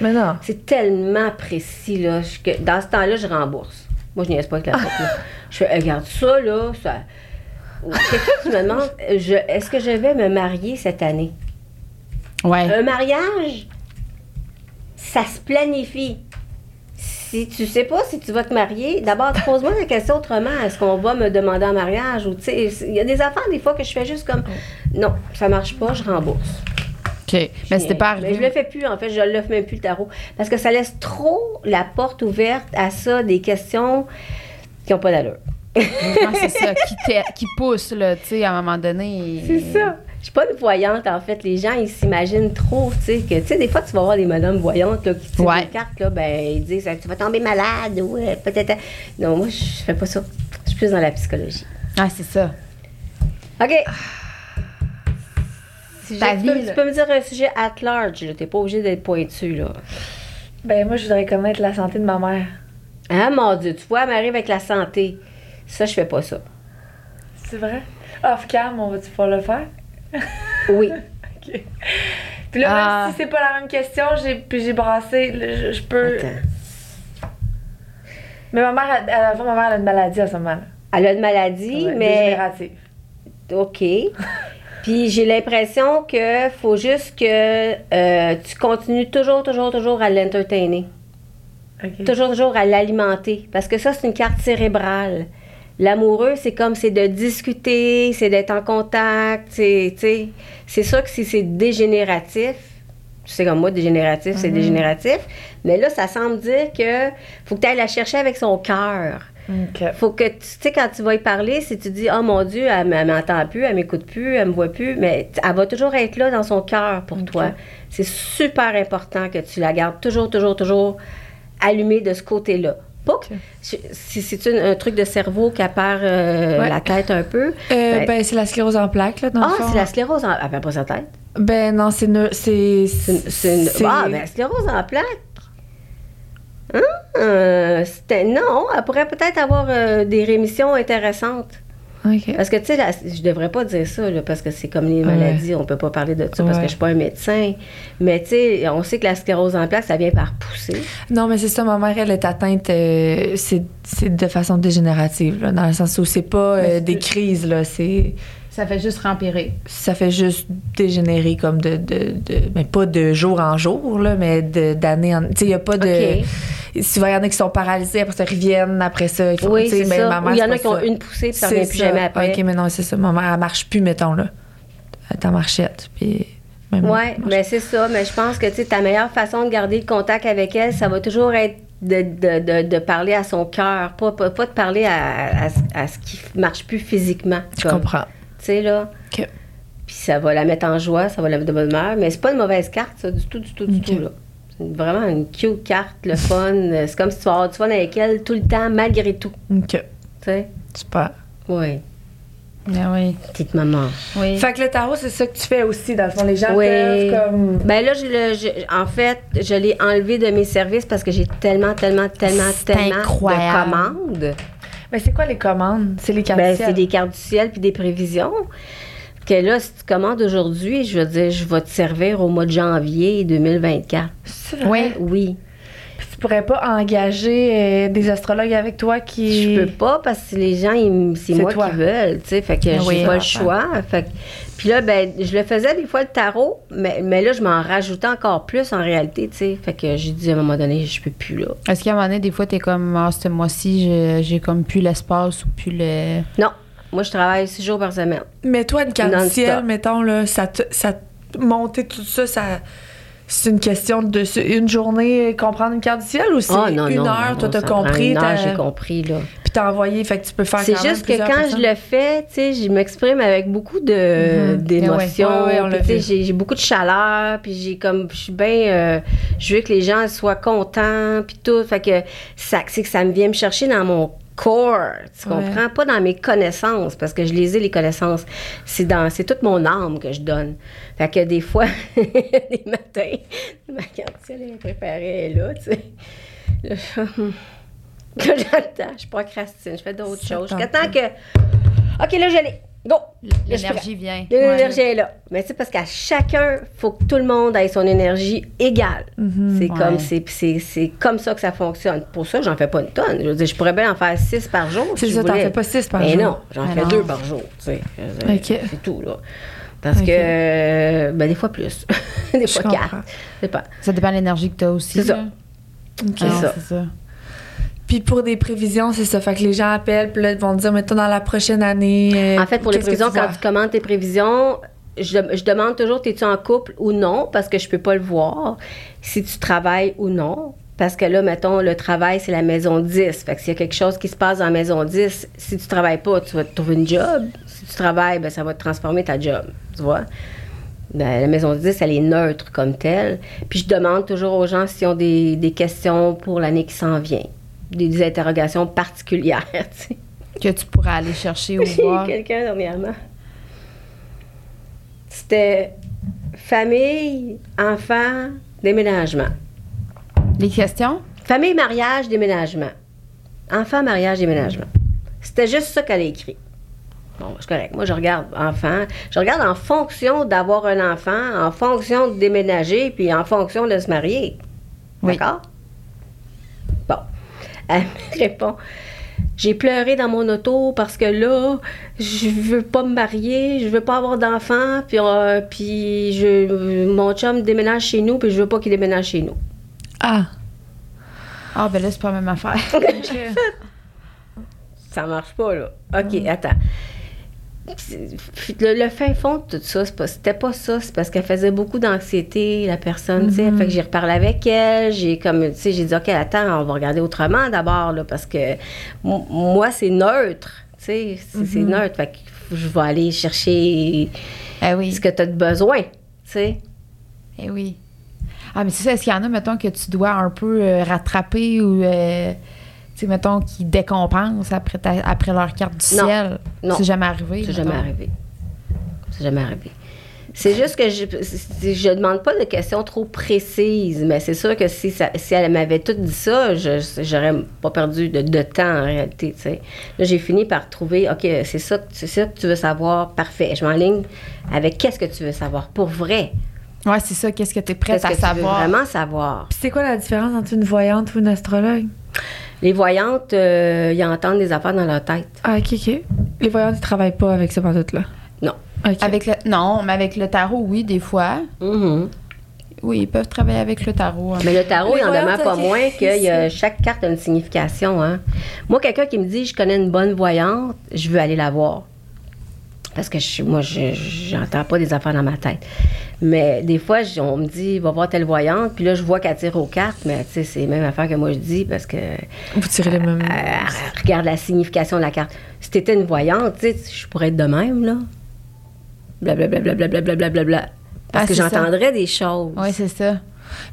Speaker 2: Mais non.
Speaker 3: c'est tellement précis. Là, je- que dans ce temps-là, je rembourse. Moi, je niaise pas avec la porte. là. *laughs* Je fais, regarde ça, là. Ça... Quelqu'un qui me demande, est-ce que je vais me marier cette année?
Speaker 1: Ouais.
Speaker 3: Un mariage, ça se planifie. Si tu sais pas si tu vas te marier, d'abord, pose-moi la question autrement. Est-ce qu'on va me demander en mariage? Ou, il y a des affaires, des fois, que je fais juste comme, non, ça marche pas, je rembourse.
Speaker 1: OK. Mais c'était pas
Speaker 3: Mais je le
Speaker 1: arrivé.
Speaker 3: fais plus, en fait, je le fais même plus le tarot. Parce que ça laisse trop la porte ouverte à ça, des questions qui n'ont pas d'allure.
Speaker 1: Ouais, c'est ça, qui, qui pousse, là, tu sais, à un moment donné.
Speaker 3: C'est ça. Je suis pas une voyante, en fait. Les gens, ils s'imaginent trop, tu sais, que, tu sais, des fois, tu vas voir des madames voyantes, là, qui tirent
Speaker 1: Ouais.
Speaker 3: des cartes, là, ben, ils disent, tu vas tomber malade, ou euh, peut-être. Non, moi, je fais pas ça. Je suis plus dans la psychologie.
Speaker 1: Ah, c'est ça.
Speaker 3: OK. Si
Speaker 1: Ta
Speaker 3: j'ai- tu, peux,
Speaker 1: vie, là.
Speaker 3: tu peux me dire un sujet at large, là. T'es pas obligé d'être pointu, là.
Speaker 2: Ben, moi, je voudrais connaître la santé de ma mère.
Speaker 3: Ah, mon Dieu, tu vois, elle m'arrive avec la santé. Ça, je fais pas ça.
Speaker 2: C'est vrai? Off-cam, on va-tu pouvoir le faire?
Speaker 3: Oui. *laughs*
Speaker 2: OK. Puis là,
Speaker 1: Ah.
Speaker 2: même si c'est pas la même question, j'ai, puis j'ai brassé, je, je peux.
Speaker 3: Attends.
Speaker 2: Mais ma mère, la fin, ma mère elle a une maladie à ce moment-là.
Speaker 3: Elle a une maladie,
Speaker 2: Ouais,
Speaker 3: mais
Speaker 2: Dégénérative.
Speaker 3: OK. Puis j'ai l'impression que faut juste que euh, tu continues toujours, toujours, toujours à l'entertainer. Toujours, toujours à l'alimenter. Parce que ça, c'est une carte cérébrale. L'amoureux, c'est comme c'est de discuter, c'est d'être en contact, c'est, sûr que si c'est dégénératif, tu sais comme moi, dégénératif, c'est dégénératif, mais là, ça semble dire que faut que tu ailles la chercher avec son cœur.
Speaker 2: OK.
Speaker 3: Faut que, tu sais, quand tu vas y parler, si tu dis, oh mon Dieu, elle, elle m'entend plus, elle m'écoute plus, elle me voit plus, mais elle va toujours être là dans son cœur pour toi. C'est super important que tu la gardes toujours, toujours, toujours allumée de ce côté-là. C'est un truc de cerveau qui perd euh,
Speaker 2: Ouais.
Speaker 3: la tête un peu.
Speaker 2: Euh,
Speaker 3: Ben-
Speaker 2: ben, c'est la sclérose en plaques, là, dans
Speaker 3: ah, c'est la sclérose en. Elle perd pas sa tête?
Speaker 2: Ben, non, c'est. neu- C'est.
Speaker 3: Une- Ah, ben, la sclérose en plaques. Hein? Euh, non, elle pourrait peut-être avoir euh, des rémissions intéressantes. Parce que, tu sais, je devrais pas dire ça, là, parce que c'est comme les
Speaker 2: Ouais.
Speaker 3: maladies, on peut pas parler de ça parce
Speaker 2: Ouais.
Speaker 3: que je suis pas un médecin. Mais, tu sais, on sait que la sclérose en plaques, ça vient par pousser.
Speaker 2: Non, mais c'est ça, ma mère, elle est atteinte, euh, c'est c'est de façon dégénérative, là, dans le sens où c'est pas euh, des crises, là, c'est...
Speaker 1: Ça fait juste rempirer.
Speaker 2: Ça fait juste dégénérer comme de... de, de mais pas de jour en jour, là, mais d'année en... Tu sais, il y a pas de...
Speaker 3: OK.
Speaker 2: Souvent, il y en a qui sont paralysés, après ça, ils reviennent, après ça, ils font...
Speaker 3: Oui, c'est
Speaker 2: mais
Speaker 3: ça. il y en a qui ont une poussée, puis ça revient plus jamais après.
Speaker 2: OK, mais non, c'est ça. Ma mère, elle marche plus, mettons, là. Elle est en marchette, puis...
Speaker 3: Oui, mais c'est ça. Mais je pense que tu sais, ta meilleure façon de garder le contact avec elle, ça va toujours être de, de, de, de parler à son cœur, pas, pas, pas de parler à, à, à ce qui marche plus physiquement.
Speaker 2: Je
Speaker 3: comme,
Speaker 2: comprends.
Speaker 3: Tu sais, là. Puis ça va la mettre en joie, ça va la mettre de bonne humeur. Mais c'est pas une mauvaise carte, ça, du tout, du tout, du tout, là. C'est vraiment une cute carte, le fun. *laughs* C'est comme si tu vas avoir du fun avec elle tout le temps, malgré tout.
Speaker 2: OK.
Speaker 3: Tu sais?
Speaker 2: Super.
Speaker 3: Oui.
Speaker 1: Ah oui.
Speaker 3: Petite maman.
Speaker 1: Oui.
Speaker 2: Fait que le tarot, c'est ça que tu fais aussi, dans le fond. Les gens
Speaker 3: Oui.
Speaker 2: peuvent comme...
Speaker 3: Ben là, je, le- je- en fait, je l'ai enlevé de mes services parce que j'ai tellement, tellement, tellement, tellement
Speaker 1: incroyable.
Speaker 3: de commandes.
Speaker 2: Mais c'est quoi les commandes? C'est les cartes
Speaker 3: Ben,
Speaker 2: du ciel.
Speaker 3: c'est des cartes du ciel puis des prévisions. Que là, si tu commandes aujourd'hui, je veux dire, je vais te servir au mois de janvier 2024.
Speaker 2: C'est vrai?
Speaker 1: Oui.
Speaker 3: Oui.
Speaker 2: Pourrais pas engager euh, des astrologues avec toi qui...
Speaker 3: Je peux pas parce que les gens, ils- c'est
Speaker 2: C'est
Speaker 3: moi
Speaker 2: toi.
Speaker 3: qui veulent, tu sais. Fait que
Speaker 1: Oui,
Speaker 3: j'ai pas le choix. Fait que- puis là, ben, je le faisais des fois le tarot, mais, mais là, je m'en rajoutais encore plus en réalité, tu sais. Fait que j'ai dit à un moment donné, je peux plus là.
Speaker 1: Est-ce qu'à un moment donné, des fois, t'es comme, ah, ce mois-ci, j'ai- comme plus l'espace ou plus le.
Speaker 3: Non. Moi, je travaille six jours par semaine.
Speaker 2: Mais toi, une carte ciel, mettons, là, ça te, ça te- monter tout ça, ça... C'est une question de une journée comprendre une carte du ciel ou c'est
Speaker 3: Ah,
Speaker 2: une
Speaker 3: non,
Speaker 2: heure,
Speaker 3: non,
Speaker 2: toi t'as compris,
Speaker 3: j'ai compris, là.
Speaker 2: puis t'as envoyé, fait que tu peux faire
Speaker 3: C'est juste que quand
Speaker 2: personnes.
Speaker 3: je le fais, tu sais, je m'exprime avec beaucoup de d'émotions.
Speaker 2: Ouais,
Speaker 3: j'ai beaucoup de chaleur, puis j'ai comme je suis bien euh, je veux que les gens soient contents puis tout, fait que ça c'est que ça me vient me chercher dans mon corps, tu
Speaker 2: Ouais.
Speaker 3: comprends? Pas dans mes connaissances parce que je les ai les connaissances, c'est dans c'est toute mon âme que je donne. Fait que des fois *laughs* des matins *laughs* ma ciel elle préparée est là, tu sais. Là, je- Là, j'attends, je procrastine, je fais d'autres choses. Jusqu'à temps que. OK, là, je l'ai. Go!
Speaker 1: L'énergie vient.
Speaker 3: L'énergie est là. Mais c'est parce qu'à chacun, il faut que tout le monde ait son énergie égale.
Speaker 2: Mhm.
Speaker 3: c'est
Speaker 1: Ouais.
Speaker 3: comme c'est, c'est, c'est comme ça que ça fonctionne. Pour ça, j'en fais pas une tonne. Je veux dire, je pourrais bien en faire six par jour.
Speaker 2: C'est
Speaker 3: si
Speaker 2: ça, t'en fais pas six par
Speaker 3: Mais
Speaker 2: jour.
Speaker 3: non, j'en
Speaker 1: Mais
Speaker 3: fais deux par jour. Tu sais. C'est tout, là. Parce que, euh, ben, des fois plus. *laughs* des
Speaker 2: Je
Speaker 3: fois
Speaker 2: comprends.
Speaker 3: quatre. Pas.
Speaker 1: Ça dépend de l'énergie que t'as aussi.
Speaker 3: C'est ça.
Speaker 1: là.
Speaker 2: OK.
Speaker 3: C'est ça.
Speaker 2: Puis pour des prévisions, c'est ça. Fait que les gens appellent, puis là, ils vont dire, mettons, dans la prochaine année. euh,
Speaker 3: En fait, pour les prévisions,
Speaker 2: tu
Speaker 3: quand tu commandes tes prévisions, je, je demande toujours, es-tu en couple ou non, parce que je peux pas le voir. Si tu travailles ou non. Parce que là, mettons, le travail, c'est la maison 10. Fait que s'il y a quelque chose qui se passe dans la maison 10, si tu travailles pas, tu vas te trouver une job. Si tu travailles, ben, ça va te transformer ta job. Tu vois? Ben, la maison 10, elle est neutre comme telle. Puis je demande toujours aux gens s'ils ont des, des questions pour l'année qui s'en vient. Des, interrogations particulières, *laughs* tu sais.
Speaker 1: Que tu pourrais aller chercher ou *laughs* voir.
Speaker 3: quelqu'un dernièrement. C'était famille, enfant, déménagement.
Speaker 1: Les questions?
Speaker 3: Famille, mariage, déménagement. Enfant, mariage, déménagement. C'était juste ça qu'elle a écrit. Bon, c'est correct. Moi, je regarde enfant. Je regarde en fonction d'avoir un enfant, en fonction de déménager, puis en fonction de se marier.
Speaker 1: Oui.
Speaker 3: D'accord? Elle me *laughs* répond J'ai pleuré dans mon auto parce que là, je veux pas me marier, je veux pas avoir d'enfant, puis, euh, puis je, mon chum déménage chez nous, puis je veux pas qu'il déménage chez nous.
Speaker 2: Ah.
Speaker 1: Ah, ben là, c'est pas la même affaire. *laughs*
Speaker 3: Ça marche pas, là. OK, attends. Le, le fin fond de tout ça, c'est pas- c'était pas ça. C'est parce qu'elle faisait beaucoup d'anxiété, la personne, tu sais. Fait que j'ai reparlé avec elle. J'ai comme, tu sais, j'ai dit, OK, attends, on va regarder autrement d'abord, là, parce que moi, c'est neutre. Tu sais, c'est c'est neutre. Fait que je vais aller chercher
Speaker 1: eh oui.
Speaker 3: ce que tu as de besoin, tu sais.
Speaker 1: Eh oui. Ah, mais c'est ça, est-ce qu'il y en a, mettons, que tu dois un peu euh, rattraper ou, euh, sais, mettons, qui décompensent après, ta- après leur carte du
Speaker 3: Non.
Speaker 1: ciel?
Speaker 3: Non.
Speaker 1: C'est jamais arrivé.
Speaker 3: C'est jamais arrivé. C'est jamais arrivé. C'est juste que je, je demande pas de questions trop précises, mais c'est sûr que si, ça- si elle m'avait tout dit ça, je j'aurais pas perdu de, de temps en réalité. tu sais. Là, j'ai fini par trouver, OK, c'est ça, ça que tu veux savoir, parfait. Je m'enligne avec qu'est-ce que tu veux savoir pour vrai.
Speaker 1: Ouais, c'est ça. Qu'est-ce que tu es prête
Speaker 3: Qu'est-ce
Speaker 1: à
Speaker 3: que tu veux
Speaker 1: savoir?
Speaker 3: vraiment savoir?
Speaker 2: Puis c'est quoi la différence entre une voyante ou une astrologue?
Speaker 3: Les voyantes, euh, ils entendent des affaires dans leur tête.
Speaker 2: Ah, OK, OK. Les voyantes, ils travaillent pas avec ce pantoute-là?
Speaker 3: Non.
Speaker 2: OK.
Speaker 1: Avec le, non, mais avec le tarot, oui, des fois.
Speaker 3: Mhm.
Speaker 1: Oui, ils peuvent travailler avec le tarot. hein.
Speaker 3: Mais le tarot,
Speaker 2: Les
Speaker 3: il en
Speaker 2: voyantes,
Speaker 3: demeure pas moins que y a- *laughs* chaque carte a une signification. Hein. Moi, quelqu'un qui me dit je connais une bonne voyante, je veux aller la voir. Parce que je, moi, je j'entends pas des affaires dans ma tête. Mais des fois, on me dit va voir telle voyante, puis là, je vois qu'elle tire aux cartes, mais tu sais, c'est la même affaire que moi je dis parce que
Speaker 2: Vous tirez les mêmes.
Speaker 3: euh, regarde la signification de la carte. Si t'étais une voyante, tu sais, je pourrais être de même, là. Blablabla, blablabla, blablabla. Parce
Speaker 1: Ah,
Speaker 3: que j'entendrais des choses.
Speaker 1: Oui, c'est ça.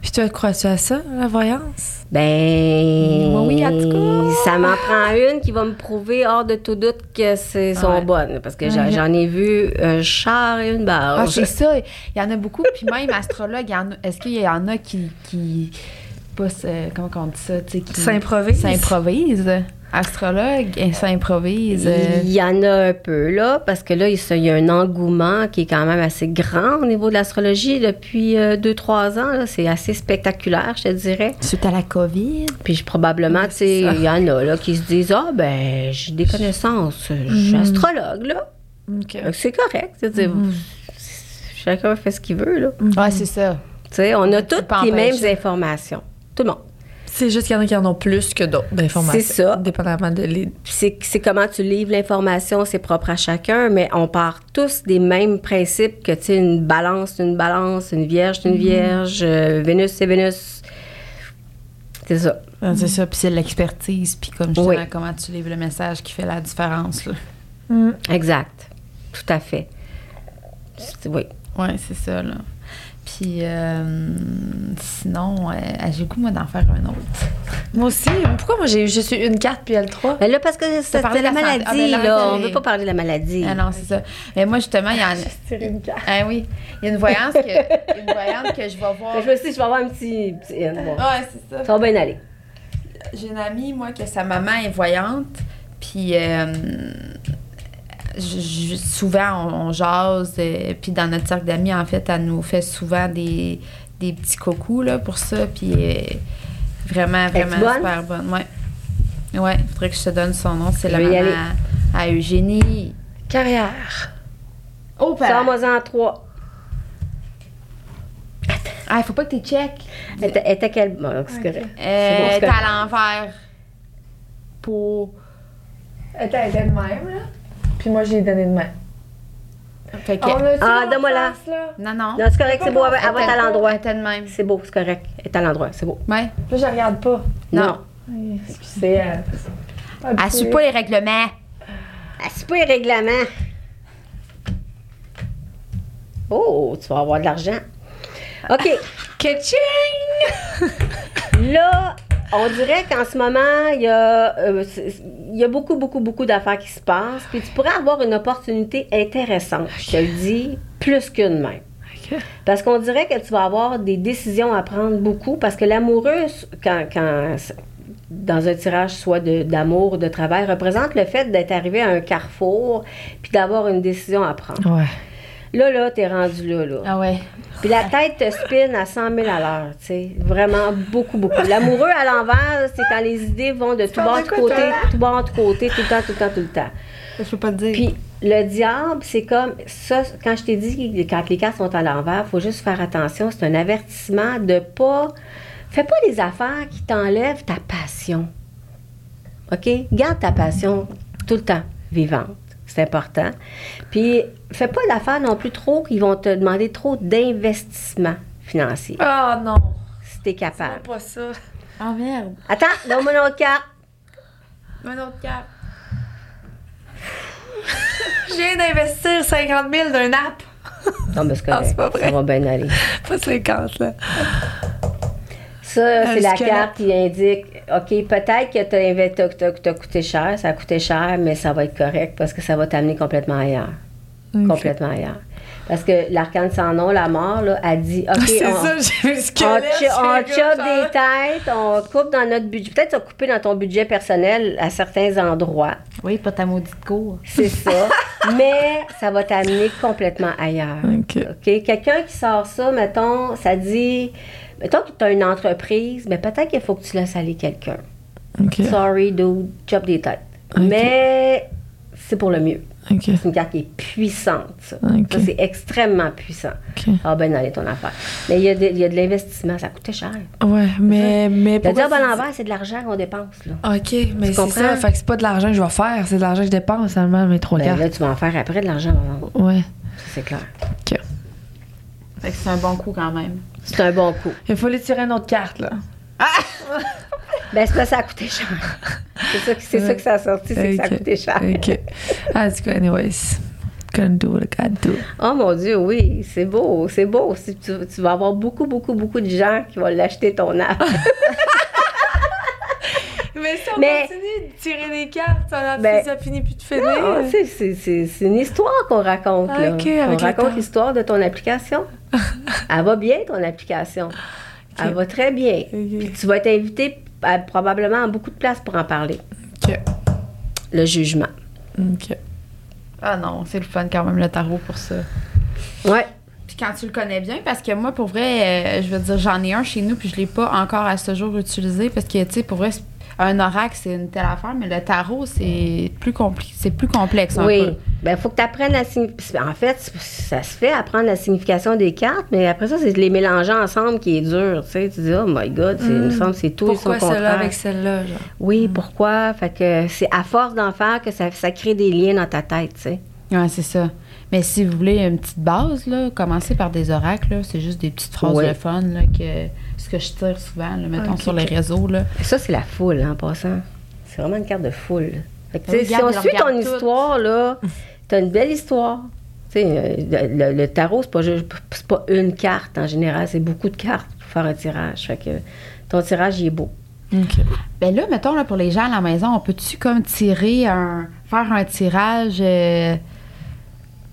Speaker 2: Puis toi, crois-tu à ça, la voyance?
Speaker 3: Ben.
Speaker 1: Oui, en tout cas.
Speaker 3: Ça m'en prend une qui va me prouver hors de tout doute que c'est sont
Speaker 1: Ouais.
Speaker 3: bonnes. Parce que j'en-
Speaker 1: Ouais.
Speaker 3: j'en ai vu un char et une
Speaker 1: Ah,
Speaker 3: barge.
Speaker 1: c'est ça. Il y en a beaucoup. Puis même astrologue, est-ce qu'il y en a qui. qui pas, se- comment on dit ça? Qui
Speaker 2: S'improvise.
Speaker 1: S'improvise? Astrologue, et s'improvise. euh,
Speaker 3: Il y en a un peu, là, parce que là, il y a un engouement qui est quand même assez grand au niveau de l'astrologie depuis 2-3 ans. là. C'est assez spectaculaire, je te dirais.
Speaker 1: Suite à la COVID.
Speaker 3: Puis je- probablement, tu sais,
Speaker 2: ça.
Speaker 3: il y en a là, qui se disent Ah, ben, j'ai des connaissances, je suis
Speaker 2: Mhm.
Speaker 3: astrologue, là. C'est correct. c'est-à-dire, Chacun fait ce qu'il veut, là.
Speaker 1: Ouais, c'est ça.
Speaker 3: Tu sais, on a toutes les mêmes informations. Tout le monde.
Speaker 2: C'est juste qu'il y en a qui en ont plus que d'autres d'informations.
Speaker 3: C'est ça.
Speaker 2: Dépendamment de les.
Speaker 3: Puis C'est comment tu livres l'information, c'est propre à chacun, mais on part tous des mêmes principes que, tu sais, une balance, c'est une balance, une vierge, c'est une vierge, euh, Vénus, c'est Vénus. C'est ça.
Speaker 1: Ah, C'est ça. Puis c'est l'expertise. Puis comme justement,
Speaker 3: Oui.
Speaker 1: comment tu livres le message qui fait la différence. Là.
Speaker 3: Exact. Tout à fait. Oui.
Speaker 1: Ouais, c'est ça. Là. Puis euh, sinon, euh, j'ai le goût, moi, d'en faire un autre. *laughs*
Speaker 2: Moi aussi. Pourquoi moi, j'ai juste eu une carte puis elle trois?
Speaker 3: Mais là, parce que c'est la maladie,
Speaker 1: Ah, ben là,
Speaker 3: là. On ne veut pas parler de la maladie.
Speaker 1: Ah non, c'est ça. Mais moi, justement, il y en a. *laughs*
Speaker 2: une carte.
Speaker 1: Ah oui. Il y a une voyance que, une voyante que je vais voir.
Speaker 3: Mais je me suis dit, je vais avoir un petit. petit bon.
Speaker 1: Ouais, c'est ça.
Speaker 3: Ça va bien aller.
Speaker 1: J'ai une amie, moi, que sa maman est voyante. Puis euh, je- souvent, on, on jase. euh, puis dans notre cercle d'amis, en fait, elle nous fait souvent des, des petits coucous là, pour ça. Puis euh, vraiment, vraiment
Speaker 3: bonne?
Speaker 1: super bonne. Ouais. Ouais, il faudrait que je te donne son nom. C'est la maman à, à Eugénie.
Speaker 2: Carrière.
Speaker 1: Oh,
Speaker 3: Sors-moi en trois.
Speaker 1: Ah, il faut pas que tu check.
Speaker 3: Elle était- elle était quelle. Bon, c'est correct.
Speaker 1: Euh,
Speaker 3: bon,
Speaker 1: t'es
Speaker 3: c'est
Speaker 1: à l'envers. Pour.
Speaker 2: Elle était de même, là. Puis moi, j'ai donné de.
Speaker 1: Fait que.
Speaker 3: Ah, donne-moi la.
Speaker 1: Non, non.
Speaker 3: Non, c'est correct, c'est beau. Elle va elle va être à l'endroit.
Speaker 1: Elle de même.
Speaker 3: C'est beau, c'est correct. Elle est à l'endroit, c'est beau.
Speaker 1: Ouais.
Speaker 2: Là, je regarde pas.
Speaker 3: Non.
Speaker 2: Excusez. Elle,
Speaker 1: Elle suit pas les règlements.
Speaker 3: Ah, c'est pas les règlements. Oh, tu vas avoir de l'argent. OK. *laughs*
Speaker 2: Ketching!
Speaker 3: Là, on dirait qu'en ce moment, il y, a, euh, il y a beaucoup, beaucoup, beaucoup d'affaires qui se passent. Puis tu pourrais avoir une opportunité intéressante, je te le dis, plus qu'une même. Parce qu'on dirait que tu vas avoir des décisions à prendre beaucoup. Parce que l'amoureux, quand, quand, dans un tirage soit d'amour ou de travail représente le fait d'être arrivé à un carrefour puis d'avoir une décision à prendre.
Speaker 2: Ouais.
Speaker 3: Là, là, t'es rendu là, là.
Speaker 1: Ah ouais.
Speaker 3: Puis la tête te spinne à 100 000 à l'heure, tu sais. Vraiment beaucoup, beaucoup. L'amoureux à l'envers, c'est quand les idées vont de tout bord,
Speaker 2: de
Speaker 3: côté, tout bord, de côté, tout le temps, tout le temps, tout le temps.
Speaker 2: Je peux pas te dire.
Speaker 3: Puis le diable, c'est comme ça, quand je t'ai dit que quand les cartes sont à l'envers, il faut juste faire attention. C'est un avertissement de pas. Fais pas des affaires qui t'enlèvent ta passion. OK? Garde ta passion tout le temps vivante. C'est important. Puis, fais pas l'affaire non plus trop qu'ils vont te demander trop d'investissement financier.
Speaker 2: Ah non.
Speaker 3: Si t'es
Speaker 2: C'est
Speaker 3: capable.
Speaker 2: pas ça.
Speaker 1: Oh merde.
Speaker 3: Attends, donne-moi une autre carte.
Speaker 2: Un autre cap. Je viens d'investir 50 000 d'un app.
Speaker 3: Non, mais c'est
Speaker 2: Ah,
Speaker 3: correct.
Speaker 2: c'est pas vrai.
Speaker 3: Ça va bien aller. *laughs*
Speaker 2: Pas 50, là.
Speaker 3: Ça, c'est la carte qui indique, OK, peut-être que t'as inve- t'as- t'as- t'as coûté cher, ça a coûté cher, mais ça va être correct parce que ça va t'amener complètement ailleurs. Complètement ailleurs. Parce que l'arcane sans nom, la mort, là, a dit, OK,
Speaker 2: c'est
Speaker 3: on,
Speaker 2: ça, *laughs* j'ai vu le
Speaker 3: on, on chope des têtes, on coupe dans notre budget. Peut-être ça couper dans ton budget personnel à certains endroits.
Speaker 1: Oui, pas ta maudite cour.
Speaker 3: C'est ça. *laughs* mais ça va t'amener complètement ailleurs.
Speaker 2: OK.
Speaker 3: Quelqu'un qui sort ça, mettons, ça dit, mettons que tu as une entreprise, mais peut-être qu'il faut que tu laisses aller quelqu'un.
Speaker 2: OK.
Speaker 3: Sorry, dude, chop des têtes.
Speaker 2: Ok.
Speaker 3: Mais c'est pour le mieux. C'est une carte qui est puissante, ça. C'est extrêmement puissant. Ah ben, allez, ton affaire. Mais il y a de, il y a de l'investissement, ça coûte cher.
Speaker 2: Ouais, mais. mais
Speaker 3: Le job à l'envers, c'est de l'argent qu'on dépense, là.
Speaker 2: OK, mais c'est ça. Fait que c'est pas de l'argent que je vais faire, c'est de l'argent que je dépense seulement mes trois
Speaker 3: Ben,
Speaker 2: cartes.
Speaker 3: là, tu vas en faire après de l'argent. Ça, c'est clair.
Speaker 2: OK.
Speaker 1: Fait que c'est un bon coup quand même.
Speaker 3: C'est un bon coup.
Speaker 2: Il faut aller tirer une autre carte, là. *laughs*
Speaker 3: Ben, c'est parce que ça a coûté cher. C'est ça, ça que ça a sorti, c'est que ça a coûté cher.
Speaker 2: OK. Ah, en tout cas, anyways? Do what I gotta do.
Speaker 3: Oh mon Dieu, oui, c'est beau, c'est beau. Tu, tu vas avoir beaucoup, beaucoup, beaucoup de gens qui vont l'acheter ton app. *laughs*
Speaker 2: Mais si on
Speaker 3: Mais-
Speaker 2: continue de tirer des cartes, ça,
Speaker 3: Ben-
Speaker 2: ça finit plus de finir.
Speaker 3: C'est- une histoire qu'on raconte. là.
Speaker 2: Ok,
Speaker 3: On raconte l'histoire de ton application. *laughs* Elle va bien, ton application. Elle va très bien. Puis tu vas être invité probablement beaucoup de places pour en parler.
Speaker 2: OK.
Speaker 3: Le jugement.
Speaker 2: OK.
Speaker 1: Ah non, c'est le fun quand même, le tarot pour ça.
Speaker 3: Ouais.
Speaker 1: Puis quand tu le connais bien, parce que moi, pour vrai, euh, je veux dire, j'en ai un chez nous, puis je l'ai pas encore à ce jour utilisé, parce que, tu sais, pour vrai, c'est- un oracle, c'est une telle affaire, mais le tarot, c'est plus, c'est plus complexe un
Speaker 3: Oui.
Speaker 1: peu.
Speaker 3: Ben, il faut que tu apprennes la signification. En fait, ça se fait apprendre la signification des cartes, mais après ça, c'est de les mélanger ensemble qui est dur. Tu sais, tu dis, oh my God, c'est, il me semble que c'est tout
Speaker 2: Pourquoi celle-là avec celle-là, genre?
Speaker 3: Oui, pourquoi? Fait que c'est à force d'en faire que ça, ça crée des liens dans ta tête, tu sais.
Speaker 1: Ouais, c'est ça. Mais si vous voulez une petite base, là, commencez par des oracles, là. C'est juste des petites phrases
Speaker 3: Oui.
Speaker 1: de fun, là, que ce que je tire souvent, là, mettons, sur les réseaux, là.
Speaker 3: Ça, c'est la foule, hein, en passant. C'est vraiment une carte de foule. Fait que, tu sais, si on suit ton
Speaker 1: tout.
Speaker 3: histoire, là, t'as une belle histoire. Tu sais, euh, le, le tarot, c'est pas, pas une carte en général, c'est beaucoup de cartes pour faire un tirage. Fait que ton tirage, il est beau.
Speaker 2: OK.
Speaker 1: Ben là, mettons, là, pour les gens à la maison, on peut-tu comme tirer un. faire un tirage euh,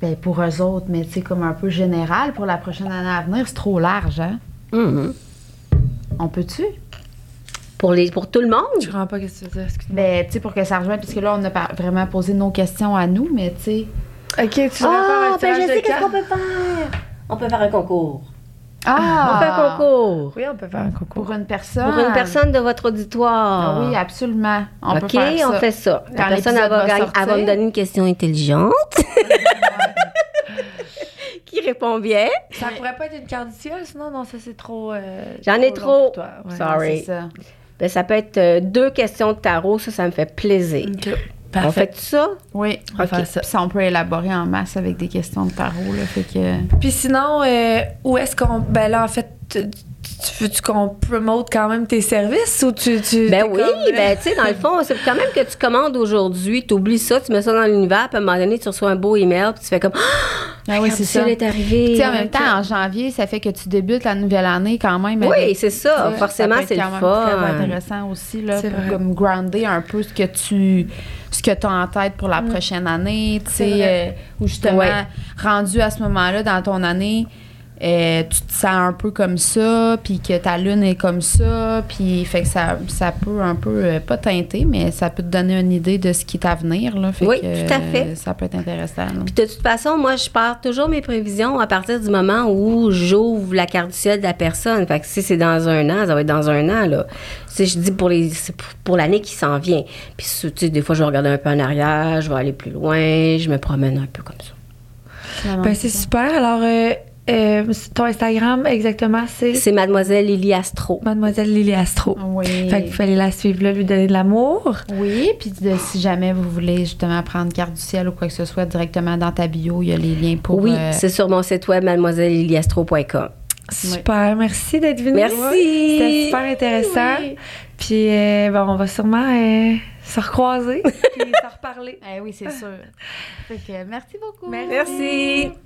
Speaker 1: ben, pour eux autres, mais tu sais, comme un peu général pour la prochaine année à venir? C'est trop large, hein?
Speaker 3: Mhm.
Speaker 1: On peut-tu?
Speaker 3: Pour, les, pour tout le monde?
Speaker 2: Je comprends pas ce que tu veux dire?
Speaker 1: Ben, tu sais, pour que ça rejoigne, puisque là, on a par- vraiment posé nos questions à nous, mais tu sais.
Speaker 2: OK, tu veux faire
Speaker 3: Ah,
Speaker 2: un
Speaker 3: ben je sais qu'est-ce qu'on peut faire. On peut faire un concours.
Speaker 1: Ah!
Speaker 3: On fait un concours.
Speaker 2: Oui, on peut faire un concours.
Speaker 1: Pour une personne.
Speaker 3: Pour une personne de votre auditoire.
Speaker 1: Ah oui, absolument. On
Speaker 3: OK,
Speaker 1: peut faire ça.
Speaker 3: on fait ça. La personne, elle va, elle va me donner une question intelligente. Qui répond bien.
Speaker 2: Ça pourrait pas être une ciel, sinon, non, ça c'est trop. euh,
Speaker 3: J'en ai trop.
Speaker 2: pour toi. Ouais.
Speaker 3: Sorry.
Speaker 1: Ça.
Speaker 3: Ben, ça peut être euh, deux questions de tarot, ça, ça me fait plaisir.
Speaker 2: OK.
Speaker 3: On
Speaker 2: Parfait.
Speaker 3: fait ça?
Speaker 1: Oui,
Speaker 2: On va
Speaker 1: OK.
Speaker 2: faire ça.
Speaker 1: Puis ça, on peut élaborer en masse avec des questions de tarot, là, fait que...
Speaker 2: Puis sinon, euh, où est-ce qu'on. Ben là, en fait, tu, tu veux-tu qu'on promote quand même tes services ou tu. tu
Speaker 3: Ben oui,
Speaker 2: comme, euh,
Speaker 3: ben tu sais, dans le fond, c'est quand même que tu commandes aujourd'hui, tu oublies ça, tu mets ça dans l'univers, puis à un moment donné, tu reçois un beau email, puis tu fais comme
Speaker 1: Ah oui, c'est ça.
Speaker 3: Est arrivée.
Speaker 1: Tu sais, en même temps, en janvier, ça fait que tu débutes la nouvelle année quand même.
Speaker 3: Oui, c'est ça. Forcément, c'est le fun.
Speaker 1: très intéressant aussi, là,
Speaker 2: C'est
Speaker 1: pour comme grounder un peu ce que tu ce que tu as en tête pour la prochaine année, tu
Speaker 2: C'est
Speaker 1: sais, euh, ou justement,
Speaker 3: Ouais.
Speaker 1: rendu à ce moment-là dans ton année, euh, tu te sens un peu comme ça, puis que ta lune est comme ça, puis fait que ça, ça peut un peu, euh, pas teinter, mais ça peut te donner une idée de ce qui est à venir. Là, Fait
Speaker 3: Oui,
Speaker 1: que,
Speaker 3: tout à fait.
Speaker 1: euh, ça peut être intéressant. là.
Speaker 3: Puis de toute façon, moi, je pars toujours mes prévisions à partir du moment où j'ouvre la carte du ciel de la personne. Fait que si c'est dans un an, ça va être dans un an, là. Tu sais, je dis pour les pour, l'année qui s'en vient. Puis, tu sais, des fois, je vais regarder un peu en arrière, je vais aller plus loin, je me promène un peu comme ça.
Speaker 2: Ben, c'est super. Alors, euh, ton Instagram, exactement, c'est?
Speaker 3: C'est Mademoiselle Lily Astro.
Speaker 2: Mademoiselle Lily Astro.
Speaker 1: Oui.
Speaker 2: Fait que vous allez la suivre là, lui donner de l'amour.
Speaker 1: Oui, puis de- si jamais vous voulez justement prendre carte du ciel ou quoi que ce soit directement dans ta bio, il y a les liens pour.
Speaker 3: oui,
Speaker 1: euh,
Speaker 3: c'est sur mon site web mademoisellelilyastro.com.
Speaker 2: Super, merci d'être venu.
Speaker 3: Merci.
Speaker 2: C'était super intéressant.
Speaker 1: Oui.
Speaker 2: Puis, euh, bon, on va sûrement euh, se recroiser *laughs* puis se reparler.
Speaker 1: Eh oui, c'est sûr. Fait que merci beaucoup.
Speaker 2: Merci.
Speaker 3: Merci.